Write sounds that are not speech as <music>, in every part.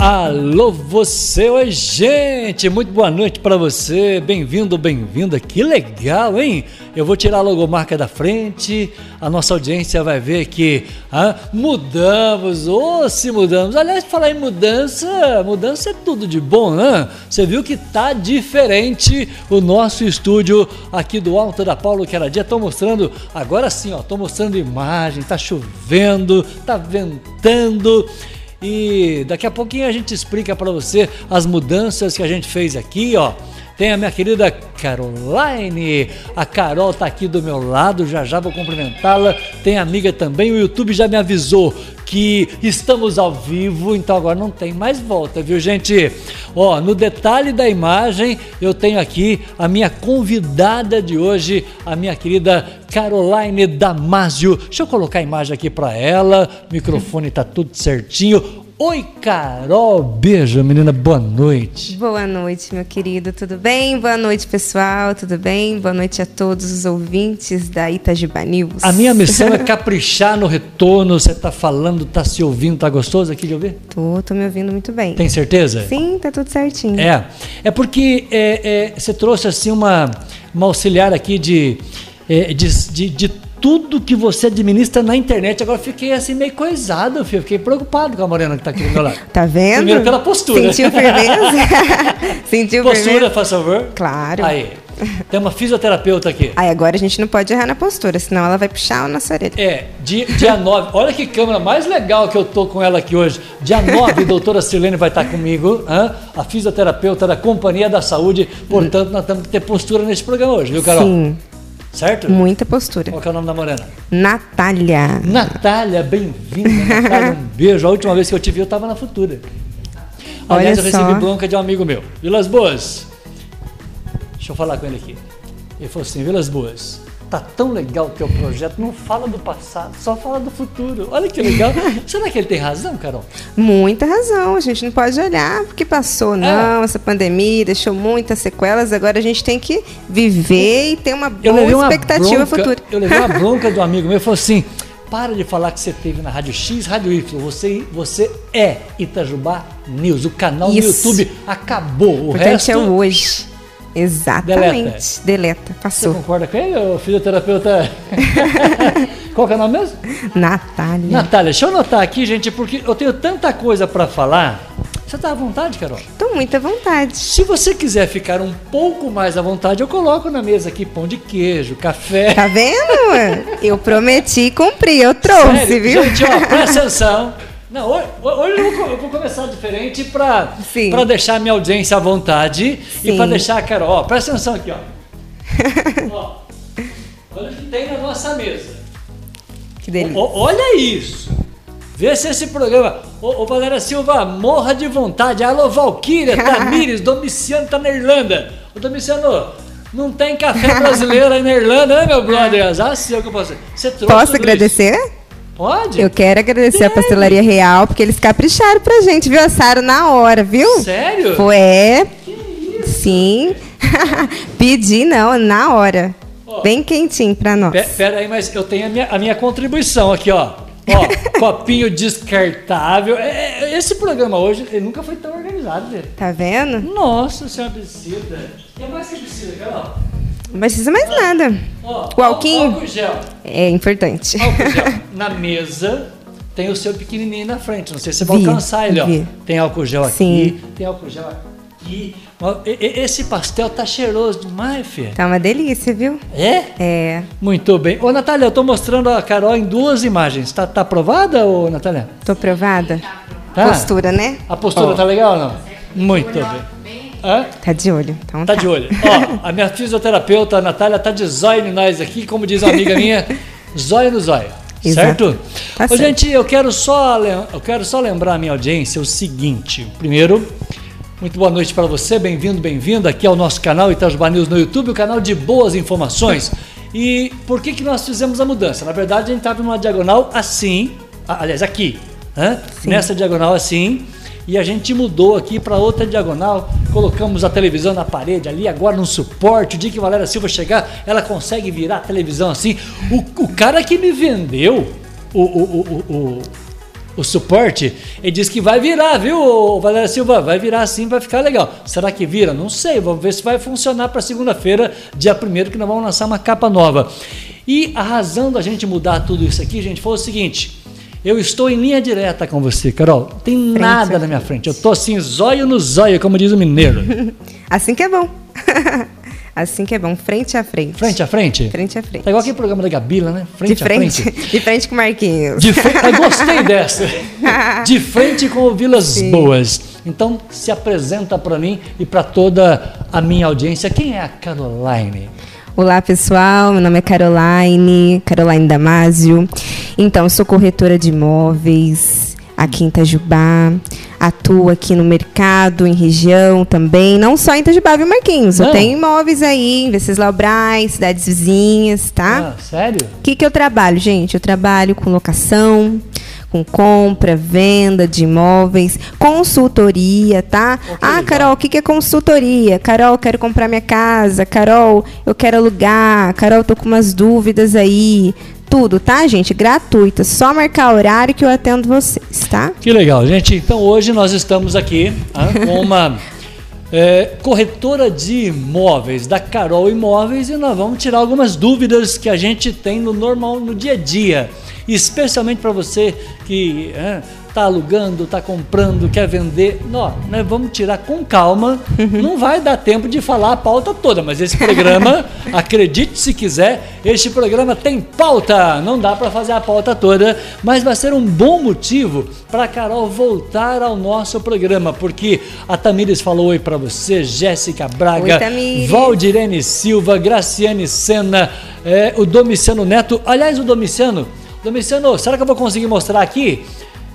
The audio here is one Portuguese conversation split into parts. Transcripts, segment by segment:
Alô, você, oi, gente! Muito boa noite para você, bem-vindo, bem-vinda. Que legal, hein? Eu vou tirar a logomarca da frente, a nossa audiência vai ver que ah, mudamos, ou oh, se mudamos. Aliás, falar em mudança, mudança é tudo de bom, né? Você viu que tá diferente o nosso estúdio aqui do Alto da Paulo que era dia. Tô mostrando, agora sim, ó, tô mostrando imagem, tá chovendo, tá ventando. E daqui a pouquinho a gente explica para você as mudanças que a gente fez aqui, ó. Tem a minha querida Caroline. A Carol tá aqui do meu lado, já já vou cumprimentá-la. Tem amiga também. O YouTube já me avisou que estamos ao vivo, então agora não tem mais volta, viu, gente? Ó, no detalhe da imagem, eu tenho aqui a minha convidada de hoje, a minha querida Caroline Damasio. Deixa eu colocar a imagem aqui para ela. O microfone tá tudo certinho. Oi, Carol. Beijo, menina. Boa noite. Boa noite, meu querido. Tudo bem? Boa noite, pessoal. Tudo bem? Boa noite a todos os ouvintes da Itagiba News. A minha missão é <laughs> caprichar no retorno. Você tá falando, tá se ouvindo, tá gostoso aqui de ouvir? Tô, tô me ouvindo muito bem. Tem certeza? Sim, tá tudo certinho. É. É porque é, é, você trouxe assim uma, uma auxiliar aqui de, é, de, de, de tudo que você administra na internet. Agora fiquei assim meio coisado, filho. fiquei preocupado com a morena que está aqui do meu lado. <laughs> Tá vendo? Primeiro pela postura. Sentiu firmeza? <laughs> Sentiu postura, firmeza? faz favor. Claro. Aí. Tem uma fisioterapeuta aqui. Aí agora a gente não pode errar na postura, senão ela vai puxar a nossa orelha. É, dia, <laughs> dia 9. Olha que câmera mais legal que eu tô com ela aqui hoje. Dia 9, a doutora Silene vai estar comigo, hein? a fisioterapeuta da Companhia da Saúde. Portanto, nós temos que ter postura nesse programa hoje, viu, Carol? Sim. Certo? Muita postura. Qual é o nome da morena? Natália. Natália, bem-vinda, Natália. <laughs> Um beijo. A última vez que eu te vi, eu estava na Futura. Aliás, Olha eu só. recebi bronca de um amigo meu. Vilas Boas. Deixa eu falar com ele aqui. Ele falou assim: Vilas Boas, tá tão legal o teu projeto, não fala do passado, só fala do futuro. Olha que legal. <laughs> Será que ele tem razão, Carol? Muita razão. A gente não pode olhar porque passou, não. Essa pandemia deixou muitas sequelas. Agora a gente tem que viver e ter uma boa uma expectativa bronca, futura. Eu levei uma <laughs> bronca do amigo meu. Ele falou assim: para de falar que você teve na Rádio X, Rádio Y. Você, você é Itajubá News. O canal Isso. no YouTube acabou. O importante resto. é hoje. Exatamente. Deleta. Você Passou. concorda com ele, ô fisioterapeuta? <laughs> Qual que é o nome mesmo? Natália. Natália, deixa eu anotar aqui, gente, porque eu tenho tanta coisa para falar. Você tá à vontade, Carol? Tô muito à vontade. Se você quiser ficar um pouco mais à vontade, eu coloco na mesa aqui pão de queijo, café. Tá vendo? <laughs> Eu prometi e cumpri. Eu trouxe, Sério, viu? Gente, ó, presta <laughs> atenção. Não, hoje, hoje eu, vou, eu vou começar diferente para Sim. deixar a minha audiência à vontade e Sim. para deixar a Carol. Ó, presta atenção aqui, ó. <laughs> ó. Olha o que tem na nossa mesa. Que delícia. O- olha isso! Vê se esse programa. Ô, ô Valéria Silva, morra de vontade. Alô, Valquíria, <laughs> Tamires, Domiciano tá na Irlanda. Ô, Domiciano, não tem café brasileiro aí na Irlanda, né, meu brother? <laughs> Azar seu que eu posso. Você trouxe. Posso agradecer? isso? Pode? Eu quero agradecer a Deve. Pastelaria Real, porque eles capricharam pra gente, viu? Assaram na hora, viu? Sério? Foi. é. Sim. <laughs> Pedi, não, na hora. Ó. Bem quentinho pra nós. Pe- Pera aí, mas eu tenho a minha, a minha contribuição aqui, ó. Ó, <laughs> copinho descartável. É, é, esse programa hoje, ele nunca foi tão organizado, velho. Tá vendo? Nossa senhora, precisa. O que mais que precisa, Carol? Não precisa mais nada. Ó, O alquinho? Álcool gel. É importante. Álcool gel. <laughs> Na mesa tem o seu pequenininho na frente. Não sei se você vai Vi, alcançar ele, ó. Tem álcool gel aqui, Sim. tem álcool gel aqui. Esse pastel tá cheiroso demais, filha. Tá uma delícia, viu? É? É. Muito bem. Ô, Natália, eu tô mostrando a Carol em duas imagens. Tá, tá aprovada, ô, Natália? Tô provada? Tá. Postura, né? A postura Ó, tá legal ou não? Muito bem. Hã? Tá de olho. Então Tá de olho. Ó, a minha fisioterapeuta, a Natália, tá de zóio em nós aqui, como diz uma amiga minha, <laughs> zóio no zóio. Certo? Tá Ô, certo. gente, eu quero, só, eu quero só lembrar a minha audiência o seguinte. Primeiro, muito boa noite para você, bem-vindo, bem-vinda aqui ao nosso canal Itajubá News no YouTube, o canal de boas informações. <laughs> E por que, que nós fizemos a mudança? Na verdade, a gente estava numa diagonal assim, aliás, aqui, né? Nessa diagonal assim, e a gente mudou aqui para outra diagonal, colocamos a televisão na parede ali, agora num suporte. O dia que Valéria Silva chegar, ela consegue virar a televisão assim. O, o cara que me vendeu o, o, o, o, o- suporte, ele disse que vai virar, viu, Valéria Silva? Vai virar sim, vai ficar legal. Será que vira? Não sei, vamos ver se vai funcionar para segunda-feira, dia 1 que nós vamos lançar uma capa nova. E a razão da gente mudar tudo isso aqui, gente, foi o seguinte. Eu estou em linha direta com você, Carol. Não tem frente nada na minha frente. Eu tô assim, zóio no zóio, como diz o mineiro. <laughs> assim que é bom. <laughs> Assim que é bom, frente a frente. Frente a frente? Frente a frente. É igual aquele programa da Gabila, né? Frente de frente, a frente. <laughs> De frente com Marquinhos. De frente, eu gostei dessa. De frente com Vilas Sim. Boas. Então, se apresenta para mim e para toda a minha audiência. Quem é a Caroline? Olá, pessoal. Meu nome é Caroline, Caroline Damásio. Então, sou corretora de imóveis aqui em Itajubá atuo aqui no mercado, em região também, não só em Itajubá, viu, Marquinhos? Eu tenho imóveis aí em Venceslau Braz, cidades vizinhas, tá? Ah, sério? O que, que eu trabalho, gente? Eu trabalho com locação, com compra, venda de imóveis, consultoria, tá? Ah, Carol, o que, que é consultoria? Carol, quero comprar minha casa. Carol, eu quero alugar. Carol, tô com umas dúvidas aí tudo, tá, gente? Gratuita. Só marcar horário que eu atendo vocês, tá? Que legal, gente. Então hoje nós estamos aqui ah, <laughs> com uma é, corretora de imóveis da Carol Imóveis e nós vamos tirar algumas dúvidas que a gente tem no normal, no dia a dia. Especialmente para você que é, tá alugando, tá comprando, quer vender. Não, né, vamos tirar com calma. Uhum. Não vai dar tempo de falar a pauta toda, mas esse programa, <laughs> acredite se quiser, este programa tem pauta. Não dá para fazer a pauta toda, mas vai ser um bom motivo para Carol voltar ao nosso programa, porque a Tamires falou oi para você, Jéssica Braga, oi, Valdirene Silva, Graciane Sena, é, o Domiciano Neto. Aliás, o Domiciano, Domiciano, será que eu vou conseguir mostrar aqui?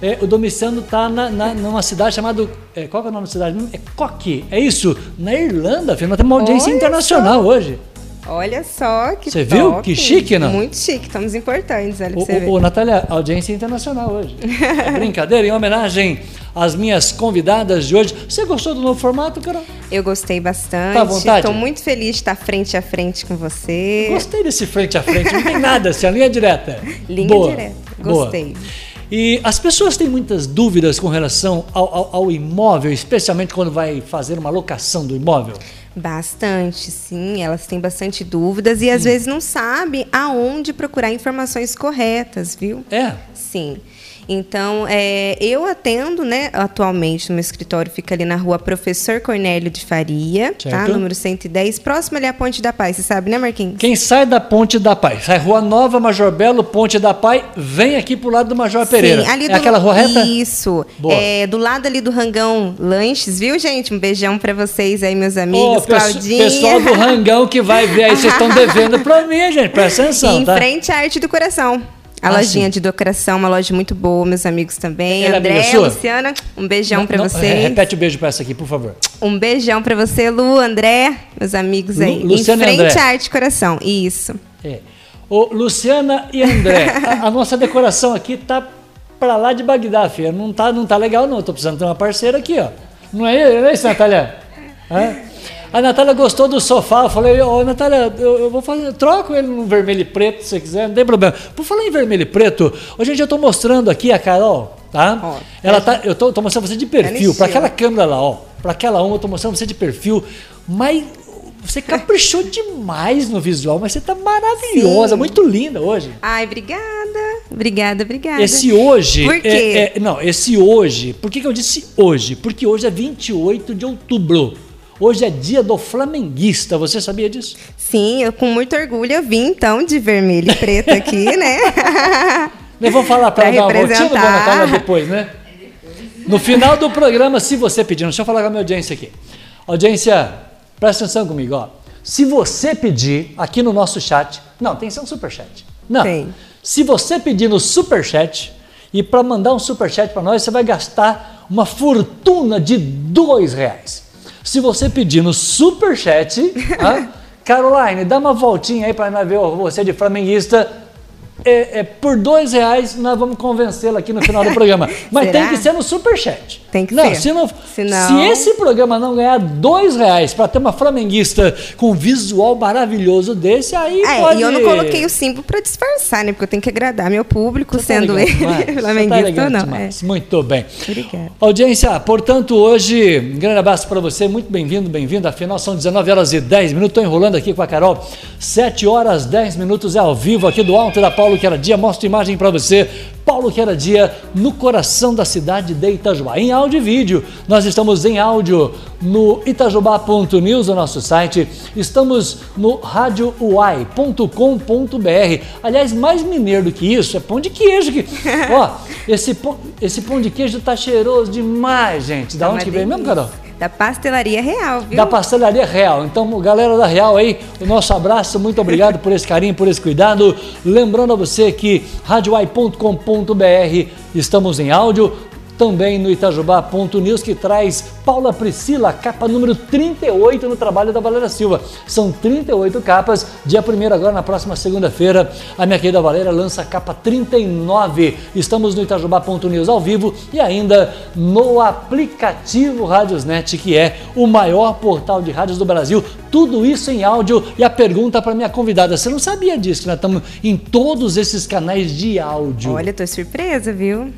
É, o Domiciano está na, na, numa cidade chamada. É, qual é o nome da cidade? É Coque, é isso? Na Irlanda, filho. Nós temos uma audiência Olha internacional só. hoje. Olha só que Você viu? Que chique, não? Muito chique, estamos importantes, olha o, você Ô, Natália, audiência internacional hoje. É brincadeira, em homenagem às minhas convidadas de hoje. Você gostou do novo formato, Carol? Eu gostei bastante. Tá à vontade? Estou muito feliz de estar frente a frente com você. Gostei desse frente a frente, não tem nada, assim, a linha direta. <laughs> Linha Boa. direta, gostei. Boa. E as pessoas têm muitas dúvidas com relação ao, ao, ao, imóvel, especialmente quando vai fazer uma locação do imóvel? Bastante, sim. Elas têm bastante dúvidas e às hum. vezes não sabem aonde procurar informações corretas, viu? É. Sim. Então, é, eu atendo, né, atualmente no meu escritório, fica ali na rua Professor Cornélio de Faria, tá? Número 110, próximo ali à Ponte da Paz, você sabe, né, Marquinhos? Quem sai da Ponte da Paz, sai Rua Nova, Major Belo, Ponte da Paz, vem aqui pro lado do Major Pereira. Sim, ali é do, aquela rua reta? Isso. Boa. É, do lado ali do Rangão Lanches, viu, gente? Um beijão para vocês aí, meus amigos, oh, Claudinha. Pessoal do Rangão que vai ver aí, vocês estão <laughs> devendo para mim, gente, presta atenção, em tá? Em frente à Arte do Coração. A ah, lojinha sim. de decoração, uma loja muito boa, meus amigos também. Ela é André, é Luciana, um beijão para vocês. Repete o beijo para essa aqui, por favor. Um beijão para você, Lu, André, meus amigos aí. Lu, Luciana em frente à Arte Coração, isso. É. Ô, Luciana e André, <laughs> a, a nossa decoração aqui tá para lá de Bagdá, filha. Não tá, não tá legal não, tô precisando ter uma parceira aqui, ó. Não é, não é isso, Natália? É? A Natália gostou do sofá. Eu falei, ô oh, Natália, eu, eu, vou fazer, troco ele no vermelho e preto, se você quiser, não tem problema. Por falar em vermelho e preto, hoje eu estou mostrando aqui a Carol, tá? Oh, Ela é, tá, eu tô, tô, mostrando você de perfil, para aquela câmera lá, ó. Para aquela uma, eu tô mostrando você de perfil, mas você <laughs> caprichou demais no visual, mas você tá maravilhosa, Sim. muito linda hoje. Ai, obrigada. Obrigada, obrigada. Esse hoje. Por quê? É, é, não, esse hoje. Por que, que eu disse hoje? Porque hoje é 28 de outubro. Hoje é dia do flamenguista, você sabia disso? Sim, eu com muito orgulho eu vim então de vermelho e preto aqui, <laughs> né? Eu vou falar para dar uma voltinha Natália depois, né? No final do programa, se você pedir, deixa eu falar com a minha audiência aqui. Audiência, presta atenção comigo, ó. Se você pedir aqui no nosso chat, não, tem que ser um superchat. Não. Tem. Se você pedir no superchat e para mandar um superchat para nós, você vai gastar uma fortuna de dois reais. Se você pedir no superchat, <laughs> ah, Caroline, dá uma voltinha aí para ver você de flamenguista. É, é, por dois reais nós vamos convencê-la aqui no final do <laughs> programa. Mas tem que ser no superchat. Tem que não, ser. Se, não, Senão... se esse programa não ganhar dois reais para ter uma flamenguista com visual maravilhoso desse, aí é, pode... E eu não coloquei o símbolo para disfarçar, né? Porque eu tenho que agradar meu público, Você tá sendo <laughs> tá ele flamenguista tá ou não. É. Muito bem. Obrigada. Audiência, portanto, hoje, um grande abraço para você. Muito bem-vindo, bem-vinda. Afinal, são 19 horas e 10 minutos. Estou enrolando aqui com a Carol. 7 horas 10 minutos é ao vivo aqui do Alto da Paulo que era dia. Mostro imagem para você. Paulo que era dia no coração da cidade de Itajubá. Em áudio e vídeo. Nós estamos em áudio no itajubá.news, o nosso site. Estamos no radiouai.com.br. Aliás, mais mineiro do que isso é pão de queijo. Que... <laughs> Ó, esse pão, esse pão de queijo tá cheiroso demais, gente. Da tá onde que vem mesmo, Carol? Da pastelaria real, viu? Da pastelaria real. Então, galera da Real aí, o nosso abraço, muito obrigado por esse carinho, por esse cuidado. Lembrando a você que radioai.com.br estamos em áudio, também no Itajubá.news, que traz Paula Priscila, capa número 38 no trabalho da Valéria Silva. São 38 capas, dia 1 agora, na próxima segunda-feira, a minha querida Valéria lança a capa 39. Estamos no Itajubá.news ao vivo e ainda no aplicativo Rádiosnet, que é o maior portal de rádios do Brasil. Tudo isso em áudio. E a pergunta para minha convidada, você não sabia disso, que nós estamos em todos esses canais de áudio? Olha, tô surpresa, viu?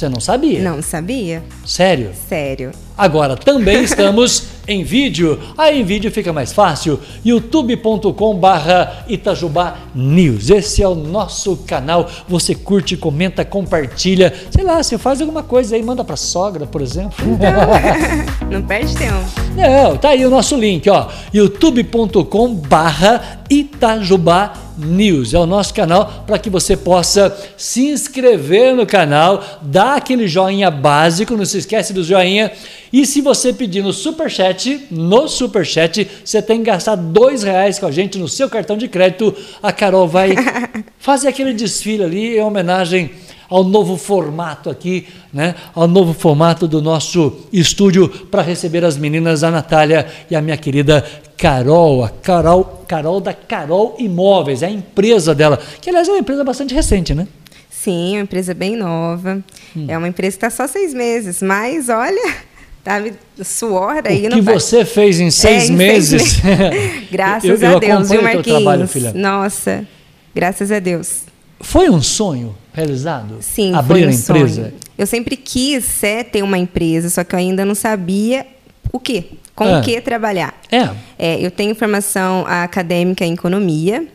Você não sabia? Não sabia. Sério? Sério. Agora também estamos em vídeo. Aí em vídeo fica mais fácil. youtube.com barra Itajubá News. Esse é o nosso canal. Você curte, comenta, compartilha. Sei lá, você faz alguma coisa aí, manda pra sogra, por exemplo. Então, não perde tempo. Não, tá aí o nosso link, ó. youtube.com barra Itajubá News. É o nosso canal para que você possa se inscrever no canal, dar aquele joinha básico, não se esquece do joinha e se você pedir no Superchat, no Superchat, você tem que gastar dois reais com a gente no seu cartão de crédito. A Carol vai <laughs> fazer aquele desfile ali em homenagem ao novo formato aqui, né? Ao novo formato do nosso estúdio para receber as meninas, a Natália e a minha querida Carol, a Carol, Carol da Carol Imóveis, é a empresa dela, que aliás é uma empresa bastante recente, né? Sim, é uma empresa bem nova. Hum. É uma empresa que está só seis meses, mas olha, Tá suor aí. O que você fez em seis é, em meses? Seis meses. <laughs> <laughs> graças eu, eu a Deus, viu, Marquinhos? Trabalho, filha. Nossa, graças a Deus. Foi um sonho realizado? Sim, Abrir foi um a empresa? Sonho. Eu sempre quis é, ter uma empresa, só que eu ainda não sabia o quê, com o é. que trabalhar. É. é. Eu tenho formação acadêmica em economia,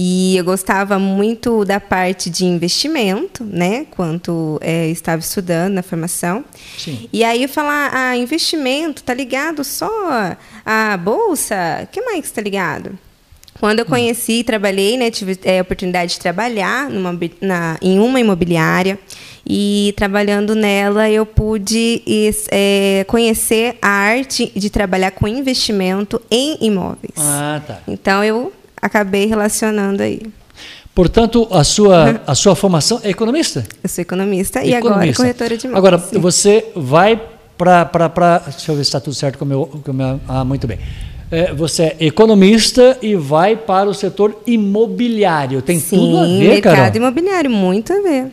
e eu gostava muito da parte de investimento, né? Quanto é, estava estudando na formação. Sim. E aí eu falar, ah, investimento, tá ligado só a bolsa? O que mais está ligado? Quando eu hum. conheci, trabalhei, né, tive é, a oportunidade de trabalhar numa, na, em uma imobiliária e trabalhando nela eu pude é, conhecer a arte de trabalhar com investimento em imóveis. Ah, tá. Então eu acabei relacionando aí. Portanto, a sua, a sua formação é economista? Eu sou economista, economista. e agora corretora de imóveis. Agora, sim. você vai para. Deixa eu ver se está tudo certo com o meu. Com o meu ah, muito bem. É, você é economista e vai para o setor imobiliário. Tem sim, tudo a ver, mercado mercado imobiliário, muito a ver.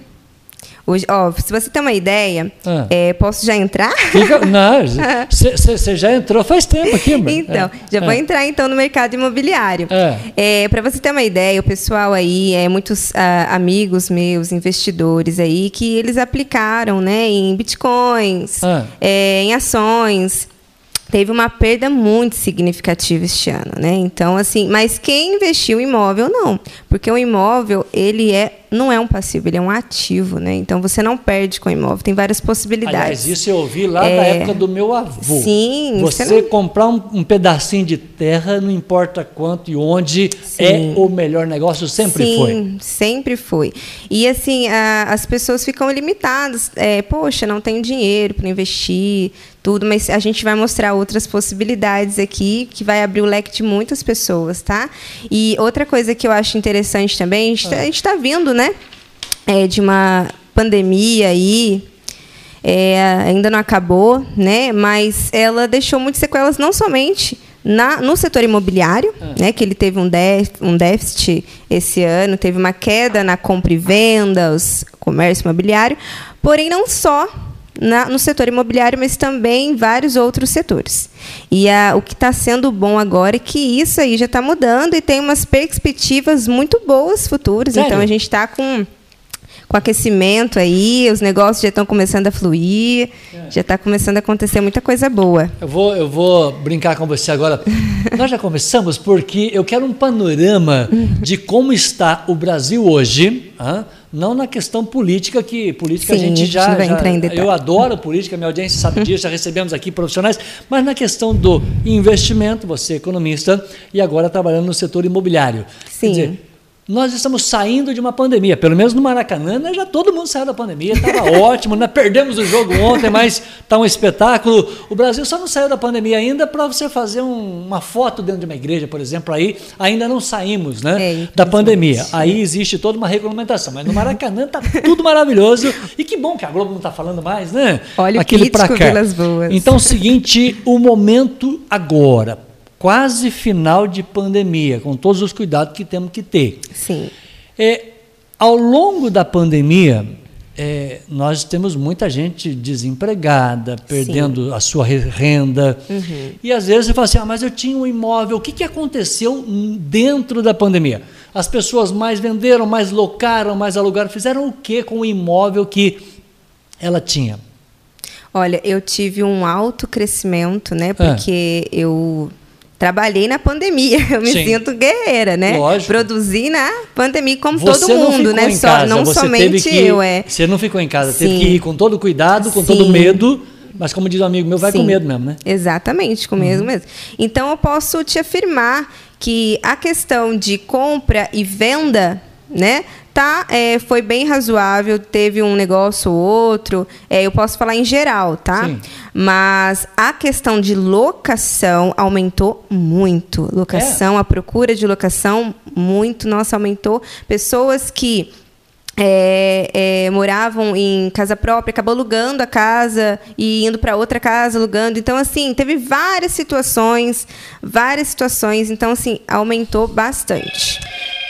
Hoje, ó, se você tem uma ideia, ah. é, posso já entrar? Fica, <laughs> não, você já entrou faz tempo aqui, mano. Então, é. já vou é. entrar então no mercado imobiliário. É. é Para você ter uma ideia, o pessoal aí, é, muitos ah, amigos meus, investidores aí, que eles aplicaram né, em bitcoins, ah. é, em ações teve uma perda muito significativa este ano, né? Então, assim, mas quem investiu em imóvel não, porque o imóvel ele é não é um passivo, ele é um ativo, né? Então você não perde com o imóvel, tem várias possibilidades. Aliás, isso eu ouvi lá é... da época do meu avô. Sim. Você, você não... comprar um, um, pedacinho de terra, não importa quanto e onde, é Sim. é o melhor negócio, sempre Sim, foi. Sim, sempre foi. E assim, a, as pessoas ficam limitadas. É, Poxa, não tenho dinheiro para investir, tudo, mas a gente vai mostrar outras possibilidades aqui, que vai abrir o leque de muitas pessoas, tá? E outra coisa que eu acho interessante também, a gente está tá vindo, né? É, de uma pandemia aí, é, ainda não acabou, né? Mas ela deixou muitas sequelas não somente Na, no setor imobiliário, Ah. né, que ele teve um, um déficit esse ano, teve uma queda na compra e venda, os comércio imobiliário, porém não só na- no setor imobiliário, mas também em vários outros setores. E a- o que está sendo bom agora é que isso aí já está mudando e tem umas perspectivas muito boas futuras. Sério? Então a gente está com com aquecimento aí, os negócios já estão começando a fluir, É. já está começando a acontecer muita coisa boa. Eu vou, eu vou brincar com você agora. <laughs> Nós já começamos porque eu quero um panorama de como está o Brasil hoje, hã? Não na questão política, que política a Sim, gente a gente já. não vai já- eu adoro política, minha audiência sabe disso, já recebemos aqui profissionais, mas na questão do investimento, você é economista e agora trabalhando no setor imobiliário. Sim. Nós estamos saindo de uma pandemia, pelo menos no Maracanã, né, já todo mundo saiu da pandemia, estava <laughs> ótimo, né, perdemos o jogo ontem, mas está um espetáculo. O Brasil só não saiu da pandemia ainda para você fazer um- uma foto dentro de uma igreja, por exemplo, aí ainda não saímos né, É, da pandemia. Aí existe toda uma regulamentação, mas no Maracanã está tudo maravilhoso. E que bom que a Globo não está falando mais, né? Olha o Aquele pra crítico cá. Boas. Então, é o seguinte, o momento agora, quase final de pandemia, com todos os cuidados que temos que ter. Sim. É, ao longo da pandemia, é, nós temos muita gente desempregada, perdendo a sua re- renda. E às vezes você fala assim: ah, mas eu tinha um imóvel. O que, que aconteceu dentro da pandemia? As pessoas mais venderam, mais locaram, mais alugaram. Fizeram o que com o imóvel que ela tinha? Olha, eu tive um alto crescimento, Ah. né? Porque eu trabalhei na pandemia. <laughs> Eu me Sim. sinto guerreira, né? Lógico. Produzi na pandemia como Você todo mundo, né? Só, casa, não somente teve que, eu, é. Você não ficou em casa, teve Sim. que ir com todo cuidado, com todo Sim. medo. Mas como diz um amigo meu, vai com Sim. medo mesmo, né? Exatamente, com medo mesmo. Então eu posso te afirmar que a questão de compra e venda, né? Tá, é, foi bem razoável, teve um negócio ou outro. é, eu posso falar em geral, tá? Sim. Mas a questão de locação aumentou muito. Locação, a procura de locação, muito, nossa, aumentou. Pessoas que é, é, moravam em casa própria, acabou alugando a casa e indo para outra casa alugando. Então, assim, teve várias situações, várias situações. Então, assim, aumentou bastante.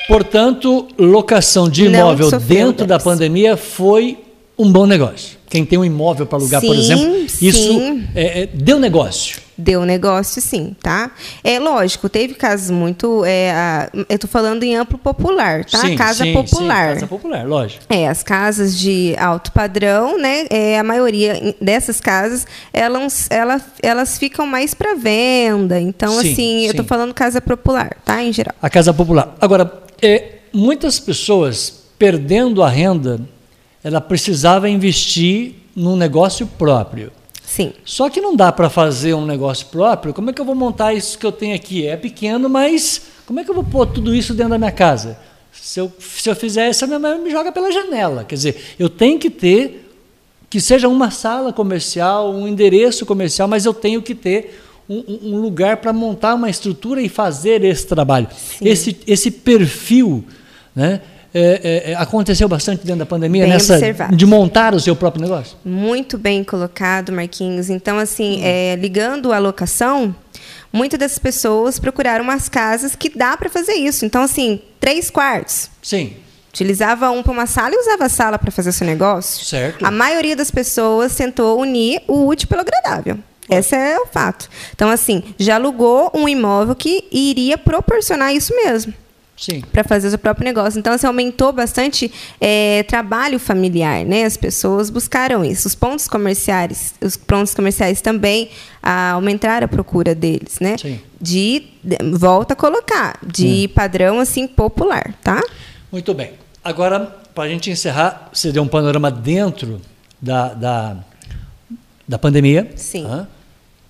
Portanto, locação de imóvel dentro da pandemia foi um bom negócio. Quem tem um imóvel para alugar, por Sim, exemplo, isso é, é, deu negócio. Deu negócio, sim, tá? É lógico, teve casos muito. é, a- eu tô falando em amplo popular, tá? Sim, casa sim, popular. Sim, casa popular, lógico. É, as casas de alto padrão, né? É, a maioria dessas casas, elas, ela, elas ficam mais para venda. Então, Sim, assim, eu tô sim. falando casa popular, tá? Em geral. A casa popular. Agora, é, muitas pessoas perdendo a renda, ela precisava investir num negócio próprio. Sim. Só que não dá para fazer um negócio próprio. Como é que eu vou montar isso que eu tenho aqui? É pequeno, mas como é que eu vou pôr tudo isso dentro da minha casa? Se eu, se eu fizer isso, a minha mãe me joga pela janela. Quer dizer, eu tenho que ter, que seja uma sala comercial, um endereço comercial, mas eu tenho que ter um, um- lugar para montar uma estrutura e fazer esse trabalho. Esse, esse perfil, né? é, é, é, aconteceu bastante dentro da pandemia Bem nessa observado. de montar o seu próprio negócio. Muito bem colocado, Marquinhos. Então, assim, Hum. é, ligando a locação, muitas das pessoas procuraram umas casas que dá para fazer isso. Então, assim, três quartos. Sim, Utilizava um para uma sala e usava a sala para fazer seu negócio. Certo. A maioria das pessoas tentou unir o útil pelo agradável. Esse é o fato. Então, assim, já alugou um imóvel que iria proporcionar isso mesmo sim. para fazer o seu próprio negócio. Então, assim, aumentou bastante é, trabalho familiar, né? As pessoas buscaram isso. Os pontos comerciais, os pontos comerciais também ah, aumentaram a procura deles, né? Sim. De, volta a colocar, de padrão assim popular, tá? Muito bem. Agora, para a gente encerrar, você deu um panorama dentro da, da, da pandemia. Sim.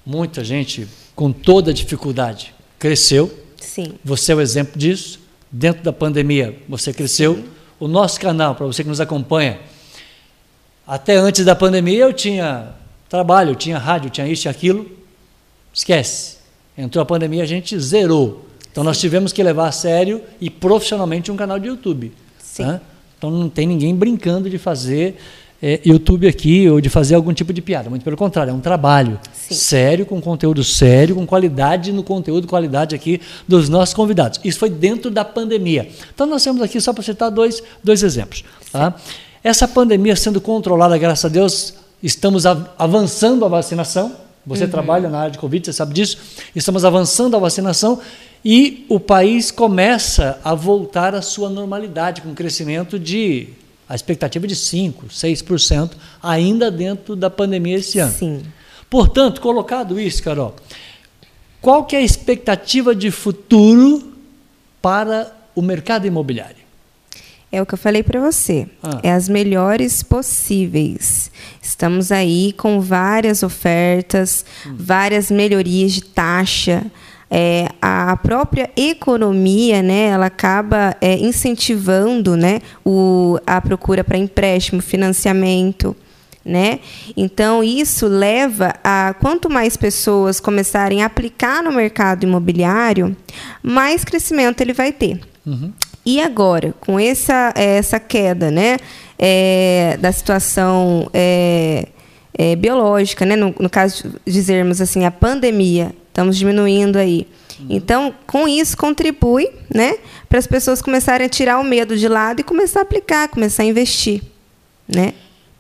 Muita gente com toda dificuldade cresceu. Sim. Você é o exemplo disso. Dentro da pandemia, você cresceu. O nosso canal, para você que nos acompanha, até antes da pandemia eu tinha trabalho, eu tinha rádio, eu tinha isso, tinha aquilo. Esquece. Entrou a pandemia, a gente zerou. Então nós tivemos que levar a sério e profissionalmente um canal de YouTube. Sim. né? Então não tem ninguém brincando de fazer é, YouTube aqui ou de fazer algum tipo de piada. Muito pelo contrário, é um trabalho Sim. sério, com conteúdo sério, com qualidade no conteúdo, qualidade aqui dos nossos convidados. Isso foi dentro da pandemia. Então nós temos aqui, só para citar dois, dois exemplos. Tá? Essa pandemia sendo controlada, graças a Deus, estamos av- avançando a vacinação. Você trabalha na área de Covid, você sabe disso. Estamos avançando a vacinação e o país começa a voltar à sua normalidade, com crescimento de. A expectativa de 5%, 6%, ainda dentro da pandemia esse ano. Sim. Portanto, colocado isso, Carol, qual que é a expectativa de futuro para o mercado imobiliário? É o que eu falei para você. Ah. É as melhores possíveis. Estamos aí com várias ofertas, várias melhorias de taxa. É, a própria economia, né, ela acaba é, incentivando, né, o, a procura para empréstimo, financiamento, né? Então isso leva a quanto mais pessoas começarem a aplicar no mercado imobiliário, mais crescimento ele vai ter. E agora, com essa, essa queda né, é, da situação é, é, biológica, né, no, no caso de dizermos assim, a pandemia, estamos diminuindo aí. Então, com isso, contribui né, para as pessoas começarem a tirar o medo de lado e começar a aplicar, começar a investir. Né?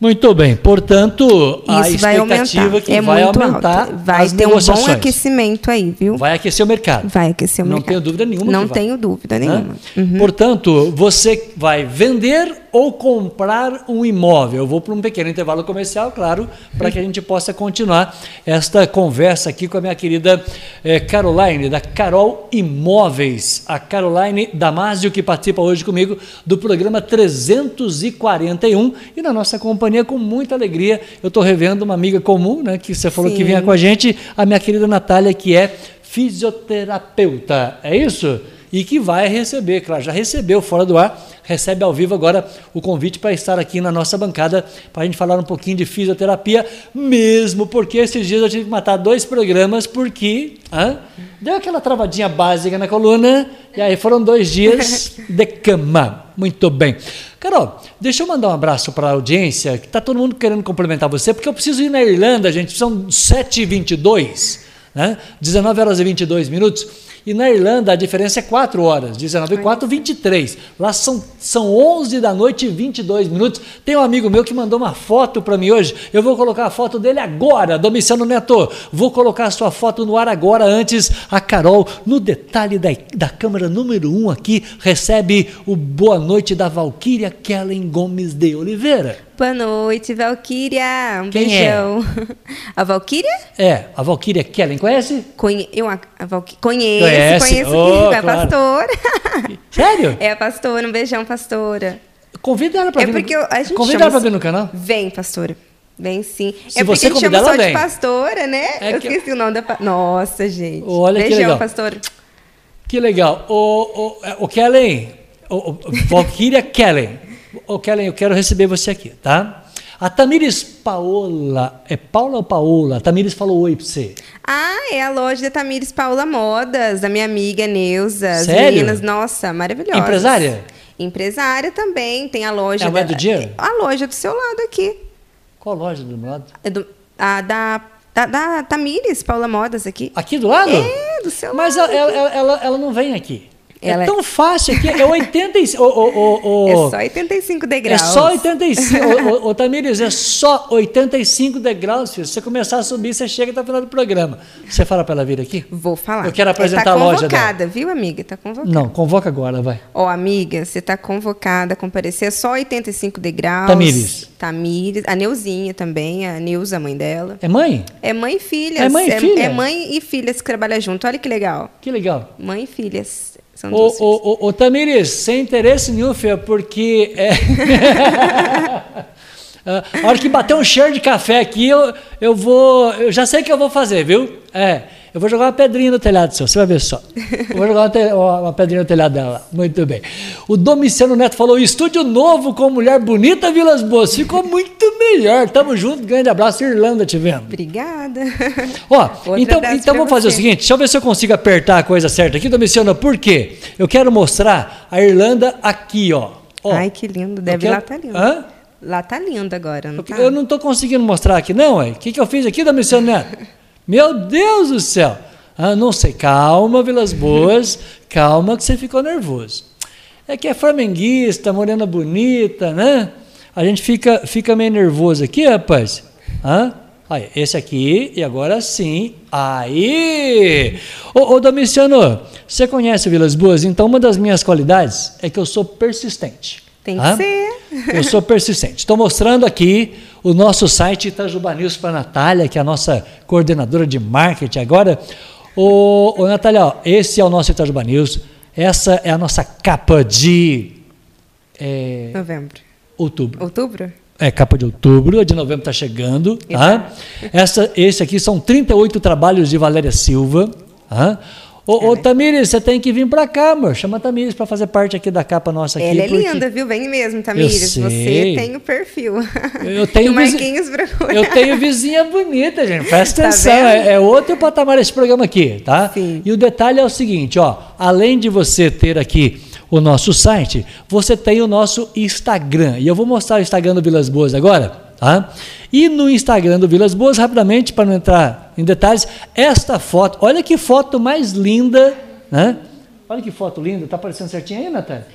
Muito bem, portanto, a Isso vai expectativa aumentar. é que é vai aumentar. Vai ter um bom aquecimento aí, viu? Vai aquecer o mercado. Vai aquecer o Não mercado. tenho dúvida nenhuma Não vai. tenho dúvida né? nenhuma. Uhum. Portanto, você vai vender ou comprar um imóvel. Eu vou para um pequeno intervalo comercial, claro, para que a gente possa continuar esta conversa aqui com a minha querida eh, Caroline, da Carol Imóveis. A Caroline Damasio, que participa hoje comigo do programa 341 e na nossa companhia com muita alegria. Eu estou revendo uma amiga comum, né, que você falou que Sim. vinha com a gente, a minha querida Natália, que é fisioterapeuta. É isso? E que vai receber, claro, já recebeu fora do ar, recebe ao vivo agora o convite para estar aqui na nossa bancada para a gente falar um pouquinho de fisioterapia, mesmo porque esses dias eu tive que matar dois programas porque hã, deu aquela travadinha básica na coluna e aí foram dois dias <laughs> de cama. Muito bem. Carol, deixa eu mandar um abraço para a audiência, que está todo mundo querendo complementar você, porque eu preciso ir na Irlanda, gente, são 7h22 né? 19 horas e 22 minutos. E na Irlanda a diferença é 4 horas, 19 e 4, 23. Lá são, são 11 da noite e 22 minutos. Tem um amigo meu que mandou uma foto para mim hoje. Eu vou colocar a foto dele agora, Domiciano Neto. Vou colocar a sua foto no ar agora. Antes, a Carol, no detalhe da, da câmera número 1 um aqui, recebe o boa noite da Valquíria Kellen Gomes de Oliveira. Boa noite, Valquíria. Um Quem é? beijão. <laughs> A Valquíria? É, a Valquíria Kellen, conhece? Conhe... Eu, a, a Valqui- Conheço, Conhece? conheço Oh, que é a claro. pastora. <laughs> Sério? É a pastora, um beijão, pastora. Convida ela para É vir. porque eu- a gente Convida ela assim- vir no canal. Vem, pastora. Vem sim. Se é porque você a gente convidar, chama só ela de vem. pastora, né? É eu que- esqueci o nome da pa... Nossa, gente. Olha que beijão, legal. pastora. Que legal. O, o, o Kellen, o, o, Valkyria Kellen. O Kellen, eu quero receber você aqui, tá? A Tamires Paola, é Paula ou Paola? A Tamires falou oi pra você. Ah, é a loja da Tamires Paula Modas, da minha amiga Neuza. Sério? meninas, nossa, maravilhosas. Empresária? Empresária também, tem a loja. É a da- do Dia? A loja do seu lado aqui. Qual loja do meu lado? É do, a da, da, da Tamires Paula Modas aqui. Aqui do lado? É, do seu Mas lado. ela, ela, ela, ela não vem aqui. Ela é é- tão fácil aqui, é 85. o, o, o, o- É só 85 É degraus. só 85. ô, ô, Tamires, é só 85 degraus, filho. Se você começar a subir, você chega até o final do programa. Você fala para ela vir aqui? Vou falar. Eu quero apresentar tá a loja convocada, viu, amiga? Tá convocada. Não, convoca agora, vai. Ó, amiga, você tá convocada a comparecer. É só 85 degraus. Tamires. Tamires. A Neuzinha também, a Neuza, a mãe dela. É mãe? É mãe e filhas. É mãe e filha? É mãe e filhas que trabalham junto. Olha que legal. Que legal. Mãe e filhas. São duas filhas. ô, ô, ô, Tamires, sem interesse nenhum, filha, porque. É... <laughs> a hora que bater um cheiro de café aqui, eu, eu vou. Eu já sei o que eu vou fazer, viu? É. Eu vou jogar uma pedrinha no telhado seu, você vai ver só. Eu vou jogar uma, uma pedrinha no telhado dela. Muito bem. O Domiciano Neto falou: estúdio novo com mulher bonita, Vilas Boas. Ficou muito melhor. Tamo junto, grande abraço, Irlanda te vendo. Obrigada. Ó, então, então vamos fazer o você. seguinte, deixa eu ver se eu consigo apertar a coisa certa aqui, Domiciano, por quê? Eu quero mostrar a Irlanda aqui, ó. Ó, Ai, que lindo. eu Deve quero- lá tá lindo. Hã? Lá tá lindo agora, não tá? Eu não estou conseguindo mostrar aqui, não, ué. O que, que eu fiz aqui, Domiciano Neto? <laughs> Meu Deus do céu! Ah, não sei, calma, Vilas Boas, calma que você ficou nervoso. É que é flamenguista, morena bonita, né? A gente fica, fica meio nervoso aqui, rapaz. Hã? Aí, esse aqui, e agora sim. Aí! Ô, ô Domiciano, você conhece Vilas Boas? Então, uma das minhas qualidades é que eu sou persistente. Tem que ser. Eu sou persistente. Estou mostrando aqui o nosso site Itajuba News para a Natália, que é a nossa coordenadora de marketing agora. Ô, ô Natália, ó, esse é o nosso Itajuba News. Essa é a nossa capa de é, Novembro. outubro. Outubro? É capa de outubro, a de novembro está chegando. Tá? Essa, esse aqui são 38 trabalhos de Valéria Silva. Tá? Ô, ô Tamires, você tem que vir para cá, amor. Chama a Tamires para fazer parte aqui da capa nossa aqui. Ela é porque linda, viu? Vem mesmo, Tamires. Você tem o perfil. Eu tenho, <laughs> Marquinhos eu tenho vizinha bonita, gente. Presta <laughs> Tá atenção. é, é outro patamar esse programa aqui, tá? Sim. E o detalhe é o seguinte, ó. Além de você ter aqui o nosso site, você tem o nosso Instagram. E eu vou mostrar o Instagram do Vilas Boas agora, tá? E no Instagram do Vilas Boas, rapidamente, para não entrar em detalhes, esta foto, olha que foto mais linda, né? Olha que foto linda, tá aparecendo certinho aí, Natália?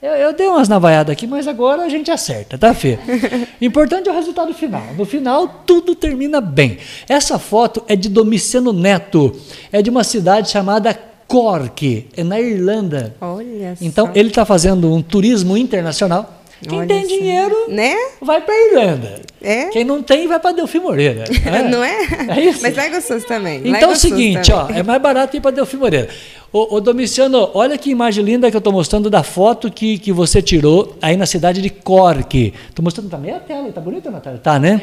Eu, eu dei umas navaiadas aqui, mas agora a gente acerta, tá, Fê? <laughs> Importante é o resultado final. No final, tudo termina bem. Essa foto é de Domiciano Neto. É de uma cidade chamada Cork, é na Irlanda. Olha Então, só. ele está fazendo um turismo internacional. Quem Olha tem só. dinheiro Né? vai para Irlanda. É? Quem não tem vai para Delfim Moreira. <laughs> Não é? É isso. Mas lá é gostoso também. Então é o seguinte, também. ó, é mais barato ir para Delfim Moreira. Ô, ô Domiciano, olha que imagem linda que eu estou mostrando da foto que, que você tirou aí na cidade de Cork. Estou mostrando também a tela, tá bonita, Natália? Tá, né?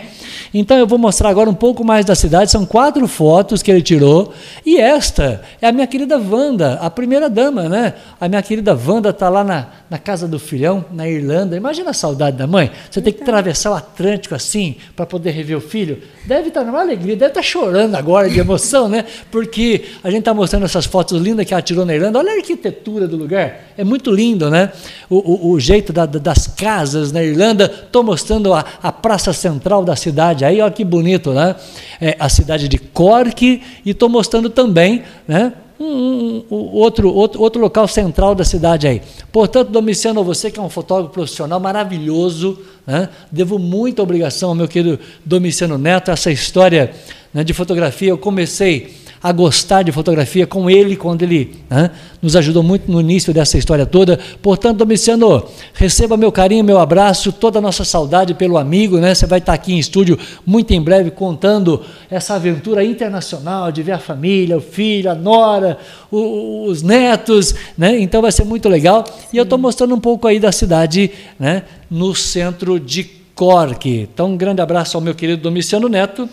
Então eu vou mostrar agora um pouco mais da cidade. São quatro fotos que ele tirou. E esta é a minha querida Wanda, a primeira dama, né? A minha querida Wanda está lá na, na casa do filhão, na Irlanda. Imagina a saudade da mãe. Você tem que atravessar o Atlântico assim para poder rever o filho. Deve estar numa alegria, deve estar chorando agora de emoção, né? Porque a gente está mostrando essas fotos lindas que ela tirou na Irlanda. Olha a arquitetura do lugar, é muito lindo, né? O, o- o jeito da- da- das casas na Irlanda. Estou mostrando a, a praça central da cidade aí, olha que bonito, né? É, a cidade de Cork e estou mostrando também, né? um- um- outro, outro, outro local central da cidade aí. Portanto, Domiciano, você que é um fotógrafo profissional maravilhoso, né? devo muita obrigação ao meu querido Domiciano Neto, essa história né, de fotografia. Eu comecei a gostar de fotografia com ele, quando ele né, nos ajudou muito no início dessa história toda. Portanto, Domiciano, receba meu carinho, meu abraço, toda a nossa saudade pelo amigo. Né? Você vai estar aqui em estúdio muito em breve contando essa aventura internacional de ver a família, o filho, a nora, o- os netos. Né? Então vai ser muito legal. E eu estou mostrando um pouco aí da cidade né, no centro de Cork. Então, um grande abraço ao meu querido Domiciano Neto.